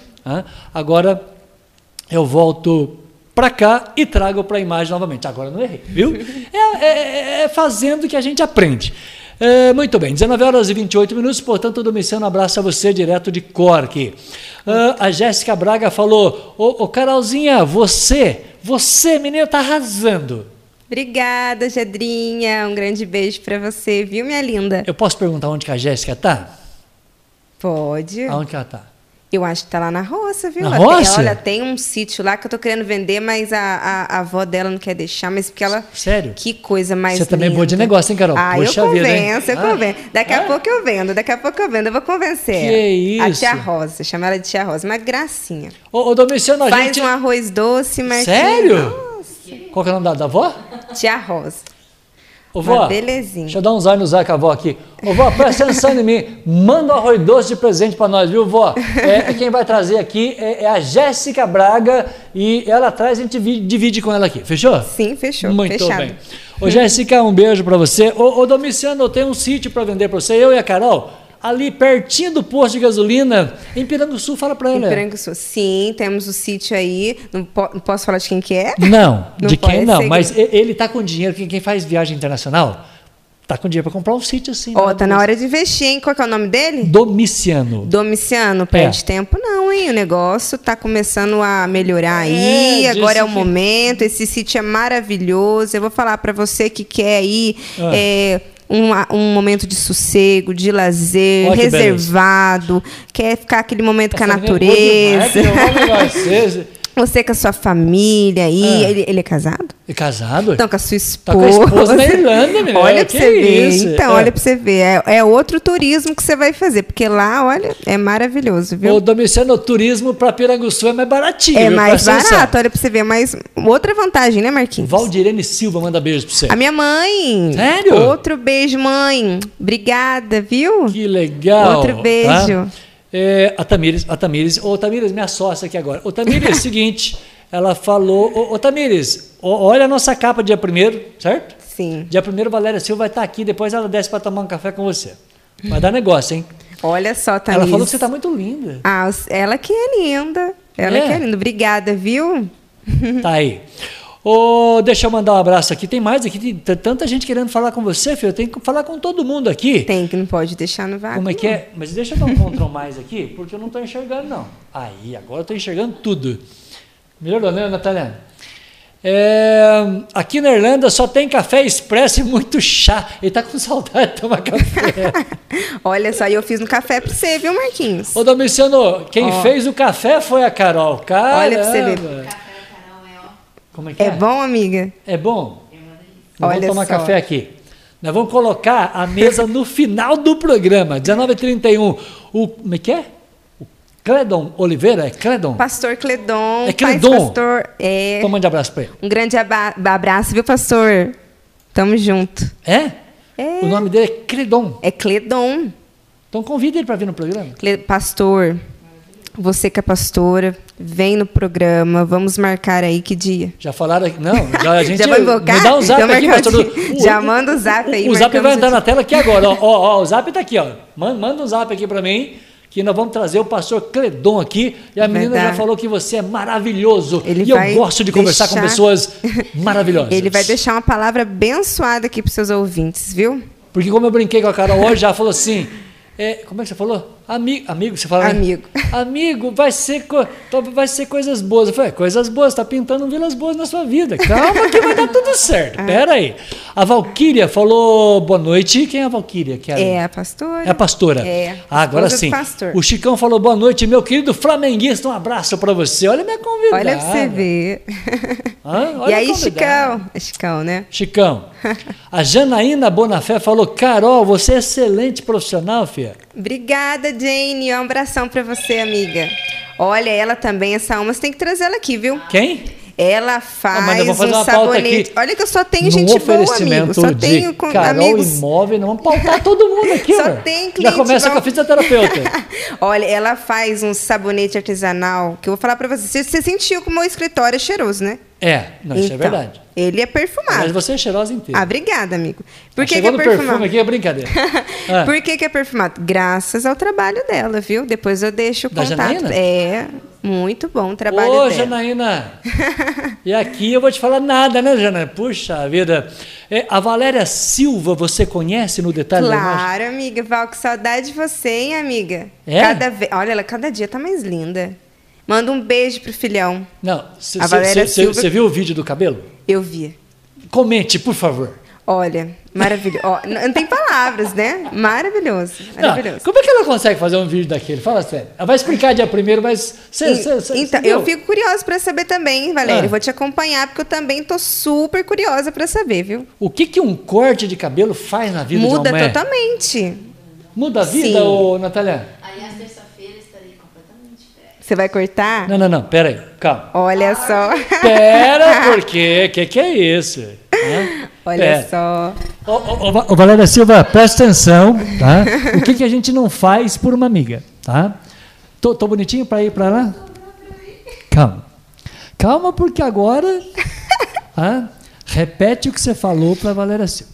Agora eu volto para cá e trago para a imagem novamente. Agora não errei, viu? É, é- é fazendo que a gente aprende. É, muito bem, 19 horas e 28 minutos, portanto, Domiciano, um abraço a você direto de Cork. Ah, a Jéssica Braga falou: Ô, ô Carolzinha, você, você, menina, tá arrasando. Obrigada, Gedrinha. Um grande beijo pra você, viu, minha linda? Eu posso perguntar onde que a Jéssica tá? Pode. Aonde que ela tá? Eu acho que tá lá na roça, viu? Na Ela tem- roça? olha, tem um sítio lá que eu tô querendo vender, mas a, a, a avó dela não quer deixar, mas porque ela. Sério? Que coisa mais. Você também é boa de negócio, hein, Carol? Ah, Poxa eu vida, convenço, eu Ah. convenço. Daqui a Ah. pouco eu vendo, daqui a pouco eu vendo. Eu vou convencer. Que ela. A isso? tia Rosa, chama ela de tia Rosa. Uma gracinha. Ô, ô Domiciano, a Faz gente. um arroz doce, mas. Sério? Qual que é o nome da, da avó? Tia Rosa. Ô, vó, belezinha. Deixa eu dar uns olhos no com a avó aqui. Ô, vó, presta atenção em mim. Manda um arroz doce de presente para nós, viu, vó? É, quem vai trazer aqui é, é a Jéssica Braga e ela traz, a gente vi- divide com ela aqui. Fechou? Sim, fechou. Muito Fechado. bem. Ô, Jéssica, um beijo para você. Ô, ô, Domiciano, eu tenho um sítio para vender para você, eu e a Carol, ali pertinho do posto de gasolina, em Piranguçu. Fala para Em ela. Piranguçu. Sim, temos o sítio aí. Não, po- não posso falar de quem que é? Não, Não de quem é não, mas e- ele tá com dinheiro, quem, quem faz viagem internacional, tá com dinheiro para comprar um sítio assim. Ó, tá na hora de investir, hein? Qual que é o nome dele? Domiciano. Domiciano, perde É. tempo não, hein? O negócio tá começando a melhorar aí, É, agora é o que- momento, esse sítio é maravilhoso. Eu vou falar para você que quer aí Ah. é, um, um momento de sossego, de lazer, Olha que reservado, quer ficar aquele momento com a é natureza. demais, que <laughs> você. Com a sua família aí. Ah. Ele, ele é casado? É casado? Então, com a sua Tá esposa. com a esposa na Irlanda, menina. Olha Que pra você ver. isso? Então, É. olha pra você ver. É, é outro turismo que você vai fazer, porque lá, olha, é maravilhoso, viu? O Domiciano, turismo para Piranguçu é mais baratinho. É viu? mais atenção. barato, olha pra você ver. Mas outra vantagem, né, Marquinhos? Valdirene Silva manda beijos pra você. A minha mãe. Sério? Outro beijo, mãe. Obrigada, viu? Que legal. Outro beijo. tá? É, a Tamires, a Tamires, ô Tamires, minha sócia aqui agora. Ô Tamires, é <laughs> o seguinte, ela falou, ô, ô Tamires, olha a nossa capa dia primeiro, certo? Sim. Dia primeiro, Valéria Silva vai estar aqui, depois ela desce para tomar um café com você. Vai dar negócio, hein? Olha só, Thaís. Ela falou que você tá muito linda. Ah, ela que é linda. Ela É? que é linda. Obrigada, viu? Tá aí. Ô, deixa eu mandar um abraço aqui. Tem mais aqui, tem tanta gente querendo falar com você, filho. Eu tenho que falar com todo mundo aqui. Tem que não pode deixar no vácuo. Como é que é? Mas deixa eu dar um Ctrl mais aqui, porque eu não estou enxergando, não. Aí, agora eu estou enxergando tudo. Melhorou, né, Natália? É, aqui na Irlanda só tem café expresso e muito chá. Ele tá com <laughs> saudade de tomar café. <laughs> Olha só, eu fiz um café pra você, viu, Marquinhos? Ô, Domiciano, quem Ó. fez o café foi a Carol. Caramba. Olha pra você ver. Como é que é? É bom, amiga? É bom? Nós Olha vamos tomar só. café aqui. Nós vamos colocar a mesa no final do programa, 19h31. O, como é que é? O Cledon Oliveira? É Cledon? Pastor Cledon. É Cledon. pastor. É. Então mande abraço para ele. Um grande abraço, viu, pastor? Tamo junto. É? É. O nome dele é Cledon. É Cledon. Então convida ele para vir no programa. Pastor, você que é pastora, vem no programa. Vamos marcar aí que dia? Já falaram aqui. Não, já a <laughs> gente. Já vai invocar? Me dá um zap Já aqui, pastor. aqui. Já manda o zap aí, O, zap vai entrar o na tela aqui agora. Ó, ó, ó, o zap tá aqui, ó. Manda, um zap aqui para mim. Que nós vamos trazer o pastor Cledon aqui. E a menina já falou que você é maravilhoso. Ele e eu gosto de conversar com deixar- pessoas <laughs> maravilhosas. Ele vai deixar uma palavra abençoada aqui para seus ouvintes, viu? Porque como eu brinquei com a Carol hoje, ela falou assim, é, como é que você falou? Ami, amigo, você fala? Amigo. <laughs> Amigo, vai ser, vai ser coisas boas. Eu falei, "É, coisas boas, tá pintando vilas boas na sua vida. Calma que vai dar tudo certo. <laughs> Pera aí. A Valquíria falou boa noite. Quem é a Valquíria? Que É a pastora. é a pastora. É, Ah, agora do sim. pastor. O Chicão falou boa noite, meu querido flamenguista. Um abraço pra você. Olha minha convidada. Olha pra você ver. Hã? <laughs> Olha e aí. Chicão? É Chicão, né? Chicão. A Janaína Bonafé falou: Carol, você é excelente profissional, filha. Obrigada, Jane. Um abração pra você, amiga. Olha, ela também, essa alma, você tem que trazer ela aqui, viu? Quem? Ela Ah, faz fazer um sabonete. Olha que eu só tenho gente boa, amigo. Só de tenho com- Carol amigos. Imóvel, não vamos pautar todo mundo aqui, <laughs> Só tem Já cliente começa bom. com a fisioterapeuta. <laughs> Olha, ela faz um sabonete artesanal que eu vou falar pra você. Você, você sentiu que o escritório é cheiroso, né? É, não, isso é Então, verdade. Ele é perfumado. Mas você é cheirosa inteira. Ah, obrigada, amigo. Por que, que Chegou é perfumado? perfume aqui, é brincadeira. <laughs> Ah. Por que, que é perfumado? Graças ao trabalho dela, viu? Depois eu deixo o Da contato. Janaína? É, muito bom o trabalho Ô, dela. Janaína. <laughs> e aqui eu vou te falar nada, né, Janaína? Puxa vida. É, a Valéria Silva, você conhece no detalhe? Claro, amiga. Val, que saudade de você, hein, amiga? É? Cada ve... Olha, ela cada dia tá mais linda. Manda um beijo pro filhão. Não, você viu o vídeo do cabelo? Eu vi. Comente, por favor. Olha, maravilhoso. Não tem palavras, né? Maravilhoso. Não, Maravilhoso. como é que ela consegue fazer um vídeo daquele? Fala sério. Ela vai explicar dia primeiro, mas. Cê, E- cê- cê- então, cê eu fico curiosa pra saber também, Valéria. Ah. Eu vou te acompanhar, porque eu também tô super curiosa pra saber, viu? O que, que um corte de cabelo faz na vida de Muda uma mulher? totalmente. Muda a vida, Sim. ô Natália? Estarei completamente diferente. Você vai cortar? Não, não, não, pera aí, calma. Olha só. <laughs> Pera, por quê? Que que é isso? Olha Pera. só. Ô, ô, ô, Va- ô, Valéria Silva, presta atenção, tá? O que, que a gente não faz por uma amiga, tá? Tô, tô bonitinho para ir para lá? Calma. Calma, porque agora... <laughs> hã? repete o que você falou para Valéria Silva.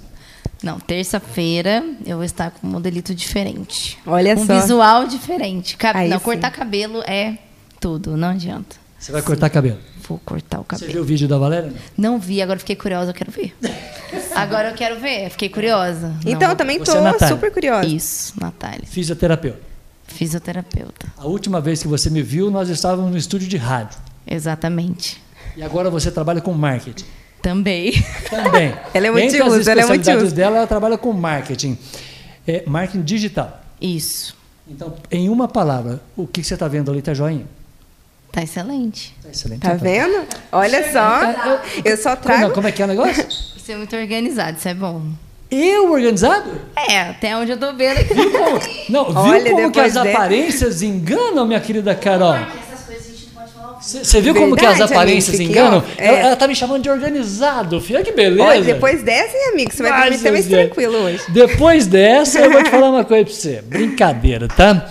Não, terça-feira eu vou estar com um modelito diferente. Olha um só. visual diferente. Cab- Aí não, sim. cortar cabelo é tudo, não adianta. Você vai cortar cabelo. Vou cortar o Você cabelo. viu o vídeo da Valéria? Não vi, agora fiquei curiosa, eu quero ver. <laughs> Agora eu quero ver, fiquei curiosa. Então, eu Não. também Você tô é super curiosa. Isso, Natália. Fisioterapeuta. Fisioterapeuta. A última vez que você me viu, nós estávamos no estúdio de rádio. Exatamente. E agora você trabalha com marketing. Também. Também. <laughs> Ela é Entre as multiuso, ela é especialidades multiuso. dela, ela trabalha com marketing. É, marketing digital. Isso. Então, em uma palavra, o que você está vendo ali está joinha? Tá excelente. Tá excelente. Tá então. vendo? Olha só. Eu só Como, trago. como é que é o negócio? <laughs> Você é muito organizado, isso é bom. Eu organizado? É, até onde eu tô vendo aqui. Não, viu Olha, como que as aparências enganam, minha querida Carol? <laughs> Essas coisas a gente não pode falar. Você viu como que as Verdade, aparências amigo, enganam? ó, Ela, é. ela tá me chamando de organizado, filha, que beleza. Olha, depois dessa, hein, amigo? Você vai dormir Nossa, até mais tranquilo hoje. Depois dessa, eu vou te falar <laughs> uma coisa pra você. Brincadeira, tá?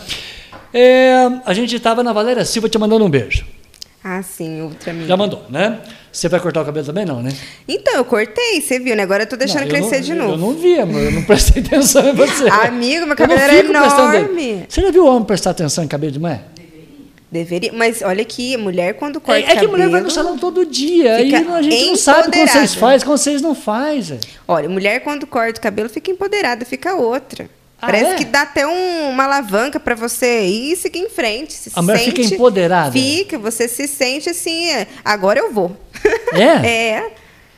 É, a gente tava na Valéria Silva te mandando um beijo. Ah, sim, outra amiga. Já mandou, né? Você vai cortar o cabelo também, não, né? Então, eu cortei, você viu, né? Agora eu tô deixando Não, eu crescer não- de Eu novo. não vi, amor. Eu não prestei <laughs> atenção em você. Amigo, meu Eu cabelo era enorme. Você já viu homem prestar atenção em cabelo de mulher? Deveria, mas olha aqui, mulher quando É, corta é que cabelo... mulher vai no salão todo dia. Aí a gente não sabe como vocês fazem, como vocês não fazem. Olha, mulher quando corta o cabelo fica empoderada, fica outra. Ah, Parece é? que dá até um- uma alavanca pra você ir e seguir em frente. Se A mulher sente, fica empoderada. Fica, você se sente assim, é, agora eu vou. É? <laughs> é,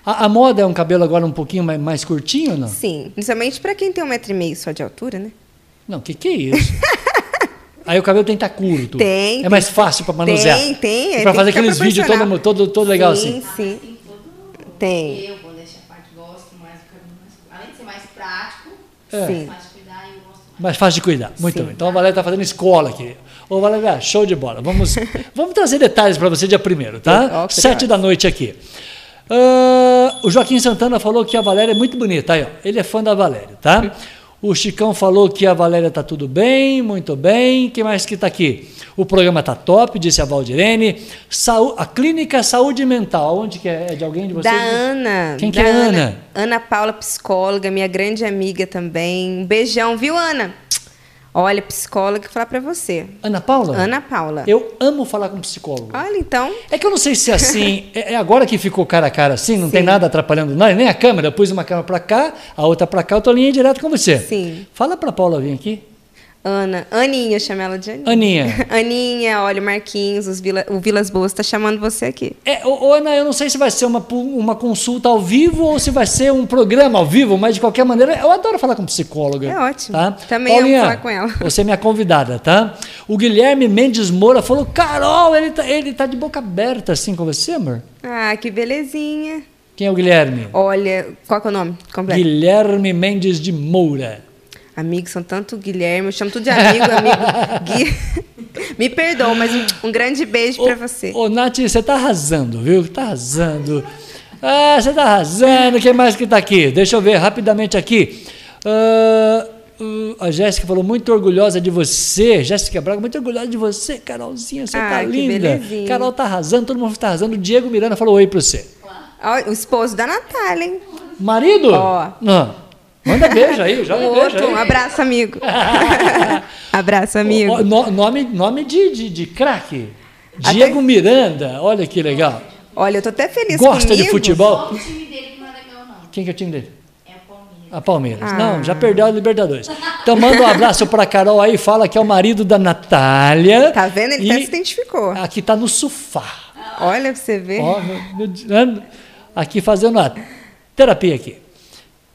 A, a moda é um cabelo agora um pouquinho mais, mais curtinho ou não? sim. Principalmente pra quem tem um metro e meio só de altura, né? Não, o que, que é isso? <laughs> Aí o cabelo tem que estar curto. Tem, É mais fácil para manusear. Tem, tem. Para fazer aqueles vídeos todo, todo, todo legal sim, assim. Sim, Tem, Eu, modéstia à parte, gosto mais do cabelo mais. Além de ser mais prático, É. sim. mais de cuidar, eu gosto mais. Mais fácil de cuidar. Muito Sim. bem. Então a Valéria está fazendo escola aqui. Ô, Valéria, show de bola. Vamos, <laughs> vamos trazer detalhes para você dia primeiro, tá? Sete da noite aqui. Ah, o Joaquim Santana falou que a Valéria é muito bonita. Aí, ó, ele é fã da Valéria, tá? O Chicão falou que a Valéria tá tudo bem, muito bem. Quem mais que tá aqui? O programa tá top, disse a Valdirene. Saú- a Clínica Saúde Mental, onde que é? É de alguém de vocês? Da Ana. Quem que da é Ana? Ana Paula, psicóloga, minha grande amiga também. Um beijão, viu, Ana? Olha, psicóloga, falar pra você. Ana Paula? Ana Paula. Eu amo falar com psicólogo. Olha, então. É que eu não sei se é assim, <laughs> é é agora que ficou cara a cara assim, não tem Sim. nada atrapalhando nós, nem a câmera. Eu pus uma câmera para cá, a outra para cá, eu tô linha direto com você. Sim. Fala para Paula vir aqui. Ana. Aninha, chama ela de Aninha. Aninha. <laughs> Aninha, olha, o Marquinhos, os Vila, o Vilas Boas tá chamando você aqui. É, ô, ô, Ana, eu não sei se vai ser uma, uma consulta ao vivo ou se vai ser um programa ao vivo, mas de qualquer maneira, eu adoro falar com psicóloga. É ótimo. Tá? Também amo Paulinha, falar com ela. <laughs> Você é minha convidada, tá? O Guilherme Mendes Moura falou: Carol, ele tá, ele tá de boca aberta assim com você, amor? Ah, que belezinha. Quem é o Guilherme? Olha, qual é o nome completo? Guilherme Mendes de Moura. Amigos, são tanto Guilherme, eu chamo tudo de amigo, amigo. <laughs> Gui. Me perdoa, mas um, um grande beijo pra você. Ô, Nath, você tá arrasando, viu? Tá arrasando. Ah, você tá arrasando. Quem mais que tá aqui? Deixa eu ver rapidamente aqui. Ah, uh, a Jéssica falou muito orgulhosa de você. Jéssica Braga, muito orgulhosa de você, Carolzinha. Você tá Ai, que linda. belezinha. Carol tá arrasando, todo mundo tá arrasando. O Diego Miranda falou oi pra você. O esposo da Natália, hein? Marido? Ó. Não. Manda beijo aí, joga Um beijo outro, um aí. abraço, amigo. <laughs> abraço, amigo. Ó, no- nome nome de, de, de craque. Diego Miranda, olha que legal. Olha, eu tô até feliz Gosta comigo. de futebol? O time dele que não é legal, não. Quem que é o time dele? É o Palmeiras. A Palmeiras. Ah. Não, já perdeu a Libertadores. Então manda um abraço pra Carol aí, fala que é o marido da Natália. Tá vendo? Ele até se identificou. Aqui tá no sofá. Olha pra você ver. Ó, meu- meu aqui fazendo a terapia aqui.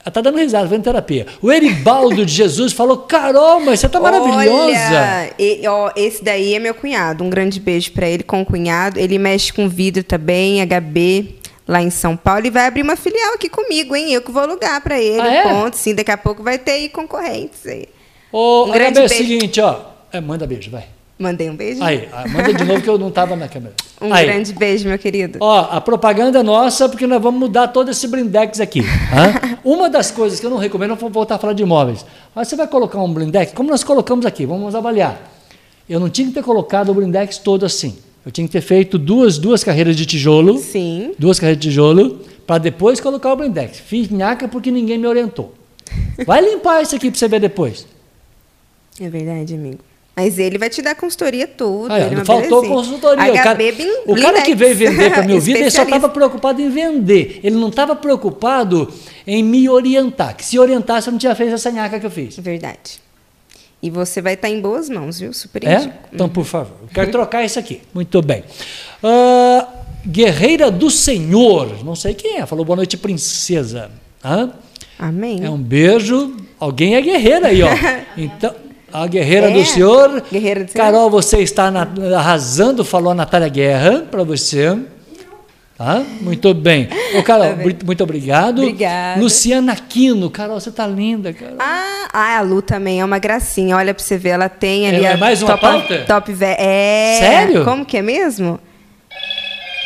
Ela tá dando risada, fazendo terapia. O Eribaldo de Jesus falou: Carol, mas você tá maravilhosa. Olha, e- ó, esse daí é meu cunhado. Um grande beijo pra ele com o cunhado. Ele mexe com vidro também, HB, lá em São Paulo. E vai abrir uma filial aqui comigo, hein? Eu que vou alugar pra ele. Ah, é? Ponto. Sim, daqui a pouco vai ter aí concorrentes aí. Ô, Um grande HB, é o beijo. seguinte, ó. É, manda beijo, vai. Mandei um beijo. Aí, ah, manda de novo que eu não tava na câmera. Um Aí. grande beijo, meu querido. Ó, a propaganda é nossa, porque nós vamos mudar todo esse blindex aqui. <laughs> Uma das coisas que eu não recomendo, eu vou voltar a falar de imóveis. Mas você vai colocar um blindex, como nós colocamos aqui, vamos avaliar. Eu não tinha que ter colocado o blindex todo assim. Eu tinha que ter feito duas, duas carreiras de tijolo, Sim. duas carreiras de tijolo, para depois colocar o blindex. Fiz nhaca porque ninguém me orientou. Vai limpar isso aqui para você ver depois. É verdade, amigo. Mas ele vai te dar consultoria ó, ele é uma faltou belezinha. consultoria. O cara, Bin- o cara que veio vender para me ouvir, ele só estava preocupado em vender. Ele não estava preocupado em me orientar. Que se orientasse, eu não tinha feito essa nhaca que eu fiz. Verdade. E você vai estar em boas mãos, viu? Super É? indico. Então, por favor, eu quero trocar isso aqui. Muito bem. Ah, Guerreira do Senhor. Não sei quem é. Falou boa noite, princesa. Hã? Amém. É um beijo. Alguém é guerreira aí, ó. <laughs> Então, a guerreira É, do Senhor. guerreira do Senhor. Carol, você está na- arrasando, falou a Natália Guerra para você. Tá? Muito bem. Ô, Carol, muito, muito obrigado. Obrigada. Luciana Aquino. Carol, você tá linda, Carol. Ah, ah, a Lu também é uma gracinha. Olha pra você ver, ela tem ali É a mais uma top, pauta? top É. Sério? Como que é mesmo?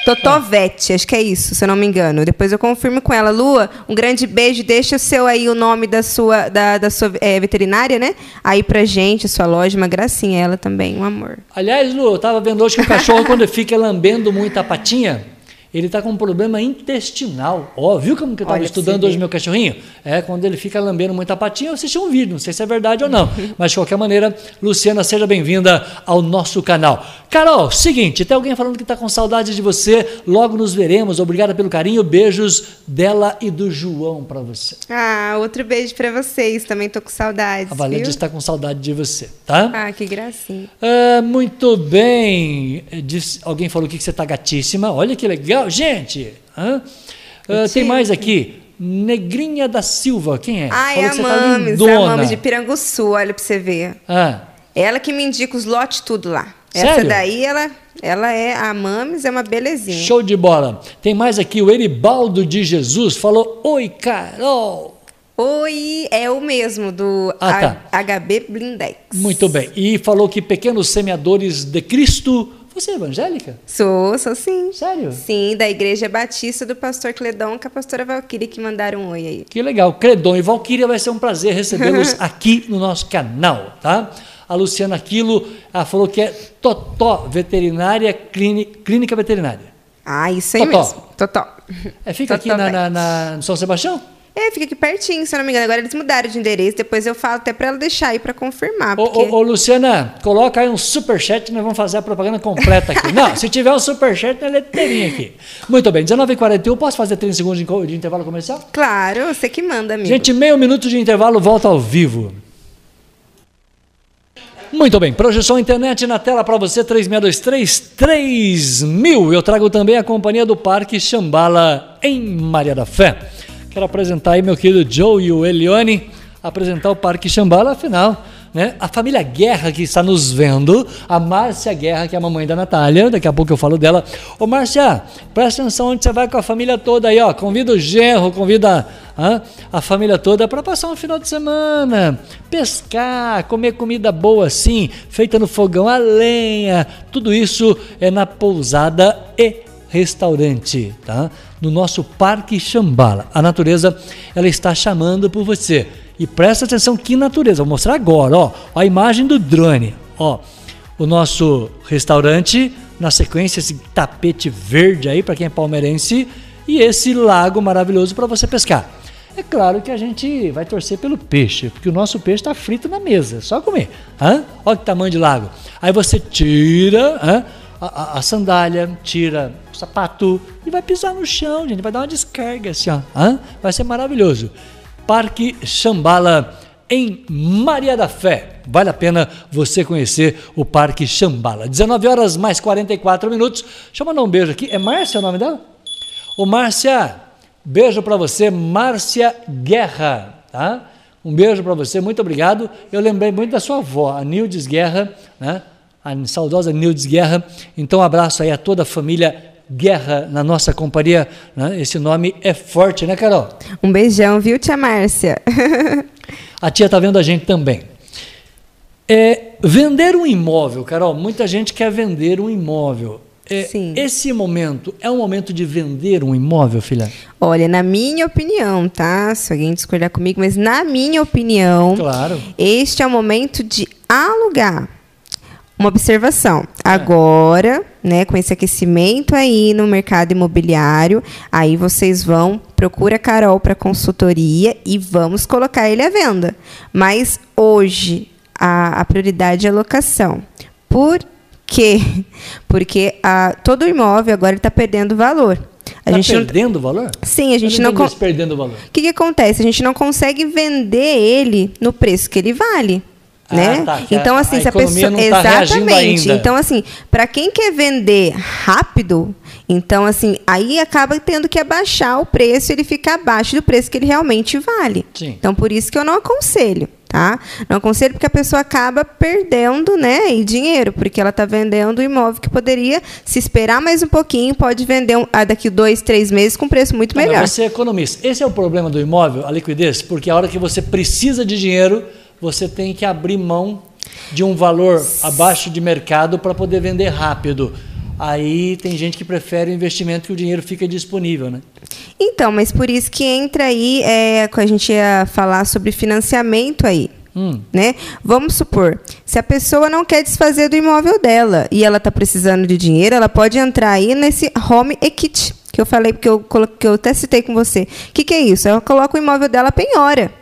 Totovete, acho que é isso, se eu não me engano. Depois eu confirmo com ela. Lua, um grande beijo. Deixa o seu aí, o nome da sua, da, da sua é, veterinária, né? Aí pra gente, sua loja, uma gracinha. Ela também, um amor. Aliás, Lu, eu estava vendo hoje que o cachorro, <laughs> quando fica lambendo muito a patinha, ele está com um problema intestinal. Ó, viu como que eu estava estudando hoje meu cachorrinho? É, quando ele fica lambendo muito a patinha, eu assisti um vídeo, não sei se é verdade ou não. <laughs> Mas, de qualquer maneira, Luciana, seja bem-vinda ao nosso canal. Carol, seguinte, tem alguém falando que está com saudade de você, logo nos veremos. Obrigada pelo carinho, beijos dela e do João para você. Ah, outro beijo pra vocês. Também tô com saudades. A Valéria viu? está com saudade de você, tá? Ah, que gracinha. Ah, muito bem. Diz- alguém falou aqui que você está gatíssima. Olha que legal, gente. Hã? Ah, tem mais aqui. Negrinha da Silva, quem é? Ah, é a você tá Mames, a. Mames de Piranguçu, olha pra você ver. Ah, Ela que me indica os lotes tudo lá. Sério? Essa daí, ela, ela é a Mames, é uma belezinha. show de bola. Tem mais aqui o Eribaldo de Jesus. Falou: Oi, Carol. Oi, é o mesmo do Ah, tá. HB Blindex. Muito bem. E falou que pequenos semeadores de Cristo. Você é evangélica? Sou, sou sim. Sério? Sim, da Igreja Batista do pastor Cledon com a pastora Valquíria que mandaram um oi aí. Que legal. Credon e Valquíria, vai ser um prazer recebê-los <laughs> aqui no nosso canal, tá? A Luciana Aquilo ela falou que é Totó Veterinária Clínica, Clínica Veterinária. Ah, isso aí Totó. mesmo. Totó. É, fica <laughs> aqui Totó na, na, Vet. na- no São Sebastião? É, fica aqui pertinho, se eu não me engano. Agora eles mudaram de endereço. Depois eu falo até pra ela deixar aí pra confirmar. Ô, Porque... ô, ô, Luciana, coloca aí um superchat nós vamos fazer a propaganda completa aqui. <laughs> Não, se tiver um superchat, nós leteirinha aqui. Muito bem, 19h41, posso fazer 30 segundos de intervalo comercial? Claro, você que manda, amigo. Gente, meio minuto de intervalo, volta ao vivo. Muito bem, projeção internet na tela para você, 3623-3000. Eu trago também a companhia do Parque Xambala em Maria da Fé. Quero apresentar aí meu querido Joe e o Elione, apresentar o Parque Xambala, afinal, né? A família Guerra que está nos vendo, a Márcia Guerra, que é a mamãe da Natália, daqui a pouco eu falo dela. Ô Márcia, presta atenção onde você vai com a família toda aí, ó. Convida o genro, convida hã, a família toda para passar um final de semana, pescar, comer comida boa assim, feita no fogão a lenha. Tudo isso é na pousada e restaurante, tá? No nosso Parque Xambala. A natureza, ela está chamando por você. E presta atenção que natureza. Vou mostrar agora, ó, a imagem do drone, ó. O nosso restaurante, na sequência esse tapete verde aí para quem é palmeirense e esse lago maravilhoso para você pescar. É claro que a gente vai torcer pelo peixe, porque o nosso peixe está frito na mesa, só comer. Hã? Olha que tamanho de lago. Aí você tira hã? A, a- sandália, tira o sapato e vai pisar no chão, gente. Vai dar uma descarga assim, ó. Hã? Vai ser maravilhoso. Parque Xambala em Maria da Fé. Vale a pena você conhecer o Parque Xambala. 19 horas mais 44 minutos. Deixa eu mandar um beijo aqui. É Márcia o nome dela? Ô Márcia, beijo pra você, Márcia Guerra, tá? Um beijo pra você, muito obrigado. Eu lembrei muito da sua avó, a Nildes Guerra, né? A saudosa Nildes Guerra. Então, um abraço aí a toda a família Guerra na nossa companhia. Né? Esse nome é forte, né, Carol? Um beijão, viu, tia Márcia? <laughs> A tia tá vendo a gente também. É, vender um imóvel, Carol, muita gente quer vender um imóvel. É, Sim. Esse momento é um momento de vender um imóvel, filha? Olha, na minha opinião, tá? Se alguém discordar comigo, mas na minha opinião, Claro. este é o momento de alugar. Uma observação. Agora, né, com esse aquecimento aí no mercado imobiliário, aí vocês vão, procura a Carol para consultoria e vamos colocar ele à venda. Mas hoje a, a prioridade é a locação. Por quê? <laughs> Porque a, todo imóvel agora está perdendo valor. A Tá gente não- perdendo valor? Sim, a gente não. entendi con- esse perdendo valor. O que, que acontece? A gente não consegue vender ele no preço que ele vale. Ah, né? tá, que então assim, a se a pessoa não tá exatamente. Então assim, para quem quer vender rápido, então assim, aí acaba tendo que abaixar o preço, ele fica abaixo do preço que ele realmente vale. Sim. Então por isso que eu não aconselho, tá? Não aconselho porque a pessoa acaba perdendo, né, e dinheiro, porque ela está vendendo um imóvel que poderia se esperar mais um pouquinho, pode vender um, ah, daqui dois, três meses com preço muito Não, mas melhor. Você é economista. Esse é o problema do imóvel, a liquidez, porque a hora que você precisa de dinheiro, você tem que abrir mão de um valor abaixo de mercado para poder vender rápido. Aí tem gente que prefere o investimento que o dinheiro fica disponível, né? Então, mas por isso que entra aí, é, a gente ia falar sobre financiamento aí. Hum. Né? Vamos supor, se a pessoa não quer desfazer do imóvel dela e ela está precisando de dinheiro, ela pode entrar aí nesse home equity que eu falei, porque eu, que eu até citei com você. O que, que é isso? Ela coloca o imóvel dela penhora.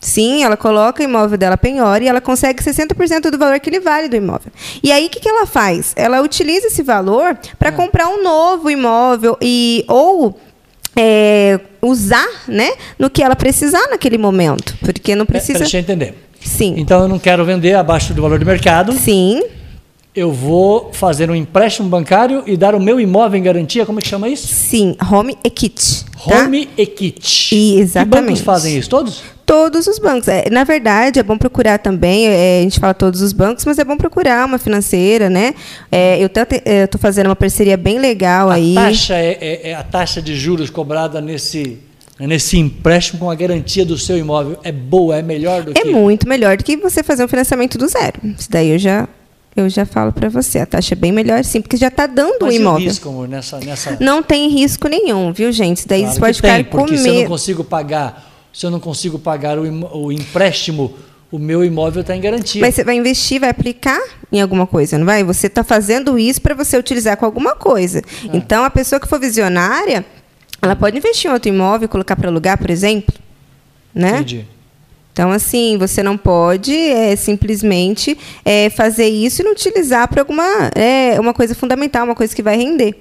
Sim, ela coloca o imóvel dela penhora e ela consegue 60% do valor que ele vale do imóvel. E aí, o que, que ela faz? Ela utiliza esse valor para comprar um novo imóvel e ou é, usar né, no que ela precisar naquele momento. Porque não É, precisa. Deixa eu entender. Sim. Então eu não quero vender abaixo do valor de mercado. Sim. Eu vou fazer um empréstimo bancário e dar o meu imóvel em garantia. Como é que chama isso? Sim. Home equity. tá? Home Equity. E- exatamente. Que bancos fazem isso? Todos? Todos os bancos. É, na verdade, é bom procurar também, é, a gente fala todos os bancos, mas é bom procurar uma financeira, né? É, eu estou fazendo uma parceria bem legal aí. A taxa é, é- é a taxa de juros cobrada nesse, nesse empréstimo com a garantia do seu imóvel. É boa, é melhor do É que. muito melhor do que você fazer um financiamento do zero. Isso daí eu já, eu já falo para você. A taxa é bem melhor, sim, porque já está dando o Mas o imóvel. risco, amor, nessa. nessa... Não tem risco nenhum, viu, gente? Daí Claro você pode tem, ficar com porque se eu não medo. consigo pagar, se eu não consigo pagar o, o empréstimo, o meu imóvel está em garantia. Mas você vai investir, vai aplicar em alguma coisa, não vai? Você está fazendo isso para você utilizar com alguma coisa. É. Então, a pessoa que for visionária, ela pode investir em outro imóvel e colocar para alugar, por exemplo. Né? Entendi. Então, assim, você não pode é, simplesmente é, fazer isso e não utilizar para alguma é, uma coisa fundamental, uma coisa que vai render.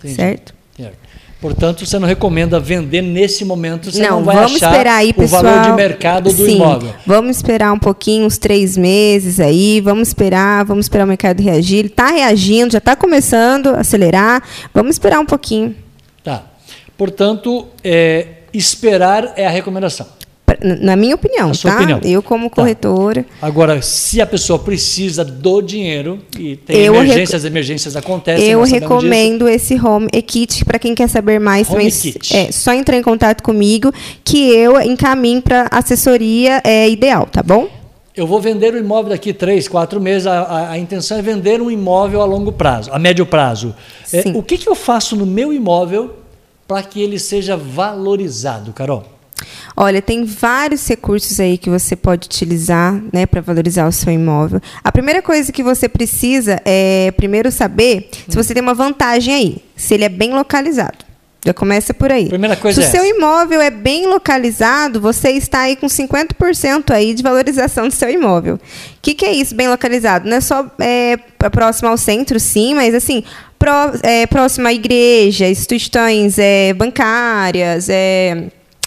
Entendi. Certo? Certo. Portanto, você não recomenda vender nesse momento, você não, não, vai vamos achar esperar aí, o pessoal. valor de mercado do Sim, imóvel. Vamos esperar um pouquinho, uns três meses aí. Vamos esperar, vamos esperar o mercado reagir. Ele está reagindo, já está começando a acelerar. Vamos esperar um pouquinho. Tá. Portanto, é, esperar é a recomendação. Na minha opinião, A tá? opinião. Eu, como Tá. corretora. Agora, se a pessoa precisa do dinheiro e tem Eu emergências, as emergências acontecem. Eu recomendo esse Home Kit para quem quer saber mais. Home também, Kit. É só entrar em contato comigo que eu encaminho para assessoria é, ideal, tá bom? Eu vou vender o imóvel daqui três, quatro meses. A, a- a intenção é vender um imóvel a longo prazo, a médio prazo. É, o que, que eu faço no meu imóvel para que ele seja valorizado, Carol? Olha, tem vários recursos aí que você pode utilizar, né, para valorizar o seu imóvel. A primeira coisa que você precisa é primeiro saber se você tem uma vantagem aí, se ele é bem localizado. Já começa por aí. Primeira coisa se é o seu essa. imóvel é bem localizado, você está aí com 50% aí de valorização do seu imóvel. O que, que é isso, bem localizado? Não é só é, próximo ao centro, sim, mas assim, pró, é, próximo à igreja, instituições é, bancárias, é,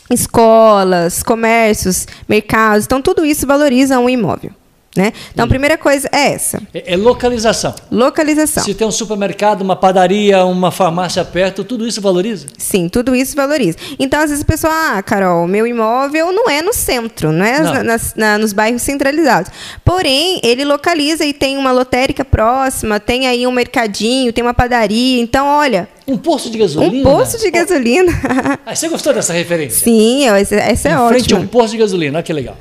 escolas, comércios, mercados. Então, tudo isso valoriza um imóvel. Né? Então, a primeira coisa é essa: É, é localização. localização. Se tem um supermercado, uma padaria, uma farmácia perto, tudo isso valoriza? Sim, tudo isso valoriza. Então, às vezes a pessoa, ah, Carol, meu imóvel não é no centro, não é Não. nas- na- nos bairros centralizados. Porém, ele localiza e tem uma lotérica próxima, tem aí um mercadinho, tem uma padaria. Então, olha, Um posto de gasolina? um posto de gasolina. Ah, você gostou dessa referência? Sim, essa, essa é em frente a ótima. um posto de gasolina, olha que legal.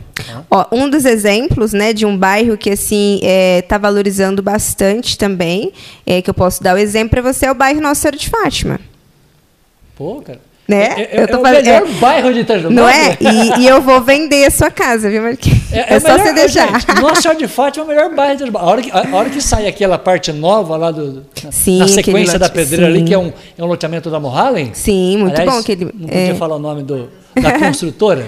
Ó, um dos exemplos, né, de um bairro que assim está valorizando bastante também, é, que eu posso dar o exemplo para você é o bairro Nossa Senhora de Fátima. Pô, cara. Né? É, é- Eu tô é o fazendo- melhor é- bairro de Itajubá. Não é? E, e eu vou vender a sua casa, viu, Marquinhos? É, o só melhor- você deixar. Gente, Nossa Senhora de Fátima é o melhor bairro de Itajubá. A hora que, a hora que sai aquela parte nova lá do, Sim, na aquele sequência da pedreira ali, sim. que é um, é um loteamento da Morralen. Sim, muito Aliás, bom. Que ele, Não podia é, falar o nome do, da <laughs> construtora.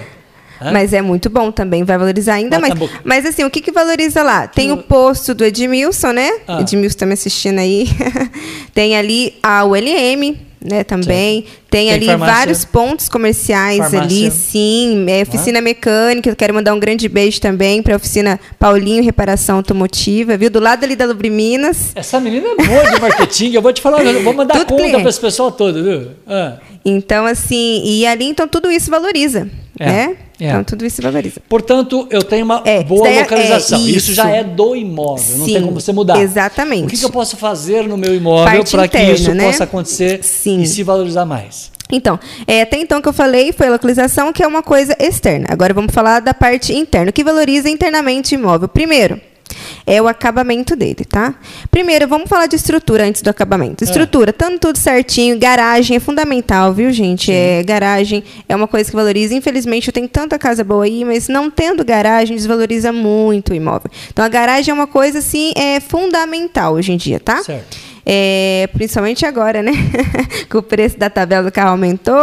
Hã? mas é muito bom também, vai valorizar ainda Bota mais. Mas assim, o que, que valoriza lá? Tem o posto do Edmilson, né? Ah. Edmilson tá me assistindo aí. <laughs> Tem ali a ULM, né, também. Tem, Tem ali farmácia? vários pontos comerciais Farmácia? ali, sim. É, oficina mecânica, eu quero mandar um grande beijo também para a oficina Paulinho Reparação Automotiva, viu? Do lado ali da Lubre Minas. Essa menina é boa de marketing. Eu vou te falar, eu vou mandar Tudo conta para esse pessoal todo, viu? Ah. Então, assim, e ali, então, tudo isso valoriza, É, né? é. Então, tudo isso valoriza. Portanto, eu tenho uma É, boa daí é- localização. é isso. isso. já é do imóvel, não tem Sim, como você mudar. exatamente. O que, que eu posso fazer no meu imóvel para que isso né? possa acontecer Sim. e se valorizar mais? Então, é, até então que eu falei foi a localização, que é uma coisa externa. Agora vamos falar da parte interna. O que valoriza internamente o imóvel? Primeiro, é o acabamento dele, tá? Primeiro, vamos falar de estrutura antes do acabamento. Estrutura, tanto tudo certinho, garagem é fundamental, viu, gente? É, garagem é uma coisa que valoriza. Infelizmente, eu tenho tanta casa boa aí, mas não tendo garagem desvaloriza muito o imóvel. Então, a garagem é uma coisa, assim, é fundamental hoje em dia, tá? Certo. É, principalmente agora, né? <laughs> que o preço da tabela do carro aumentou.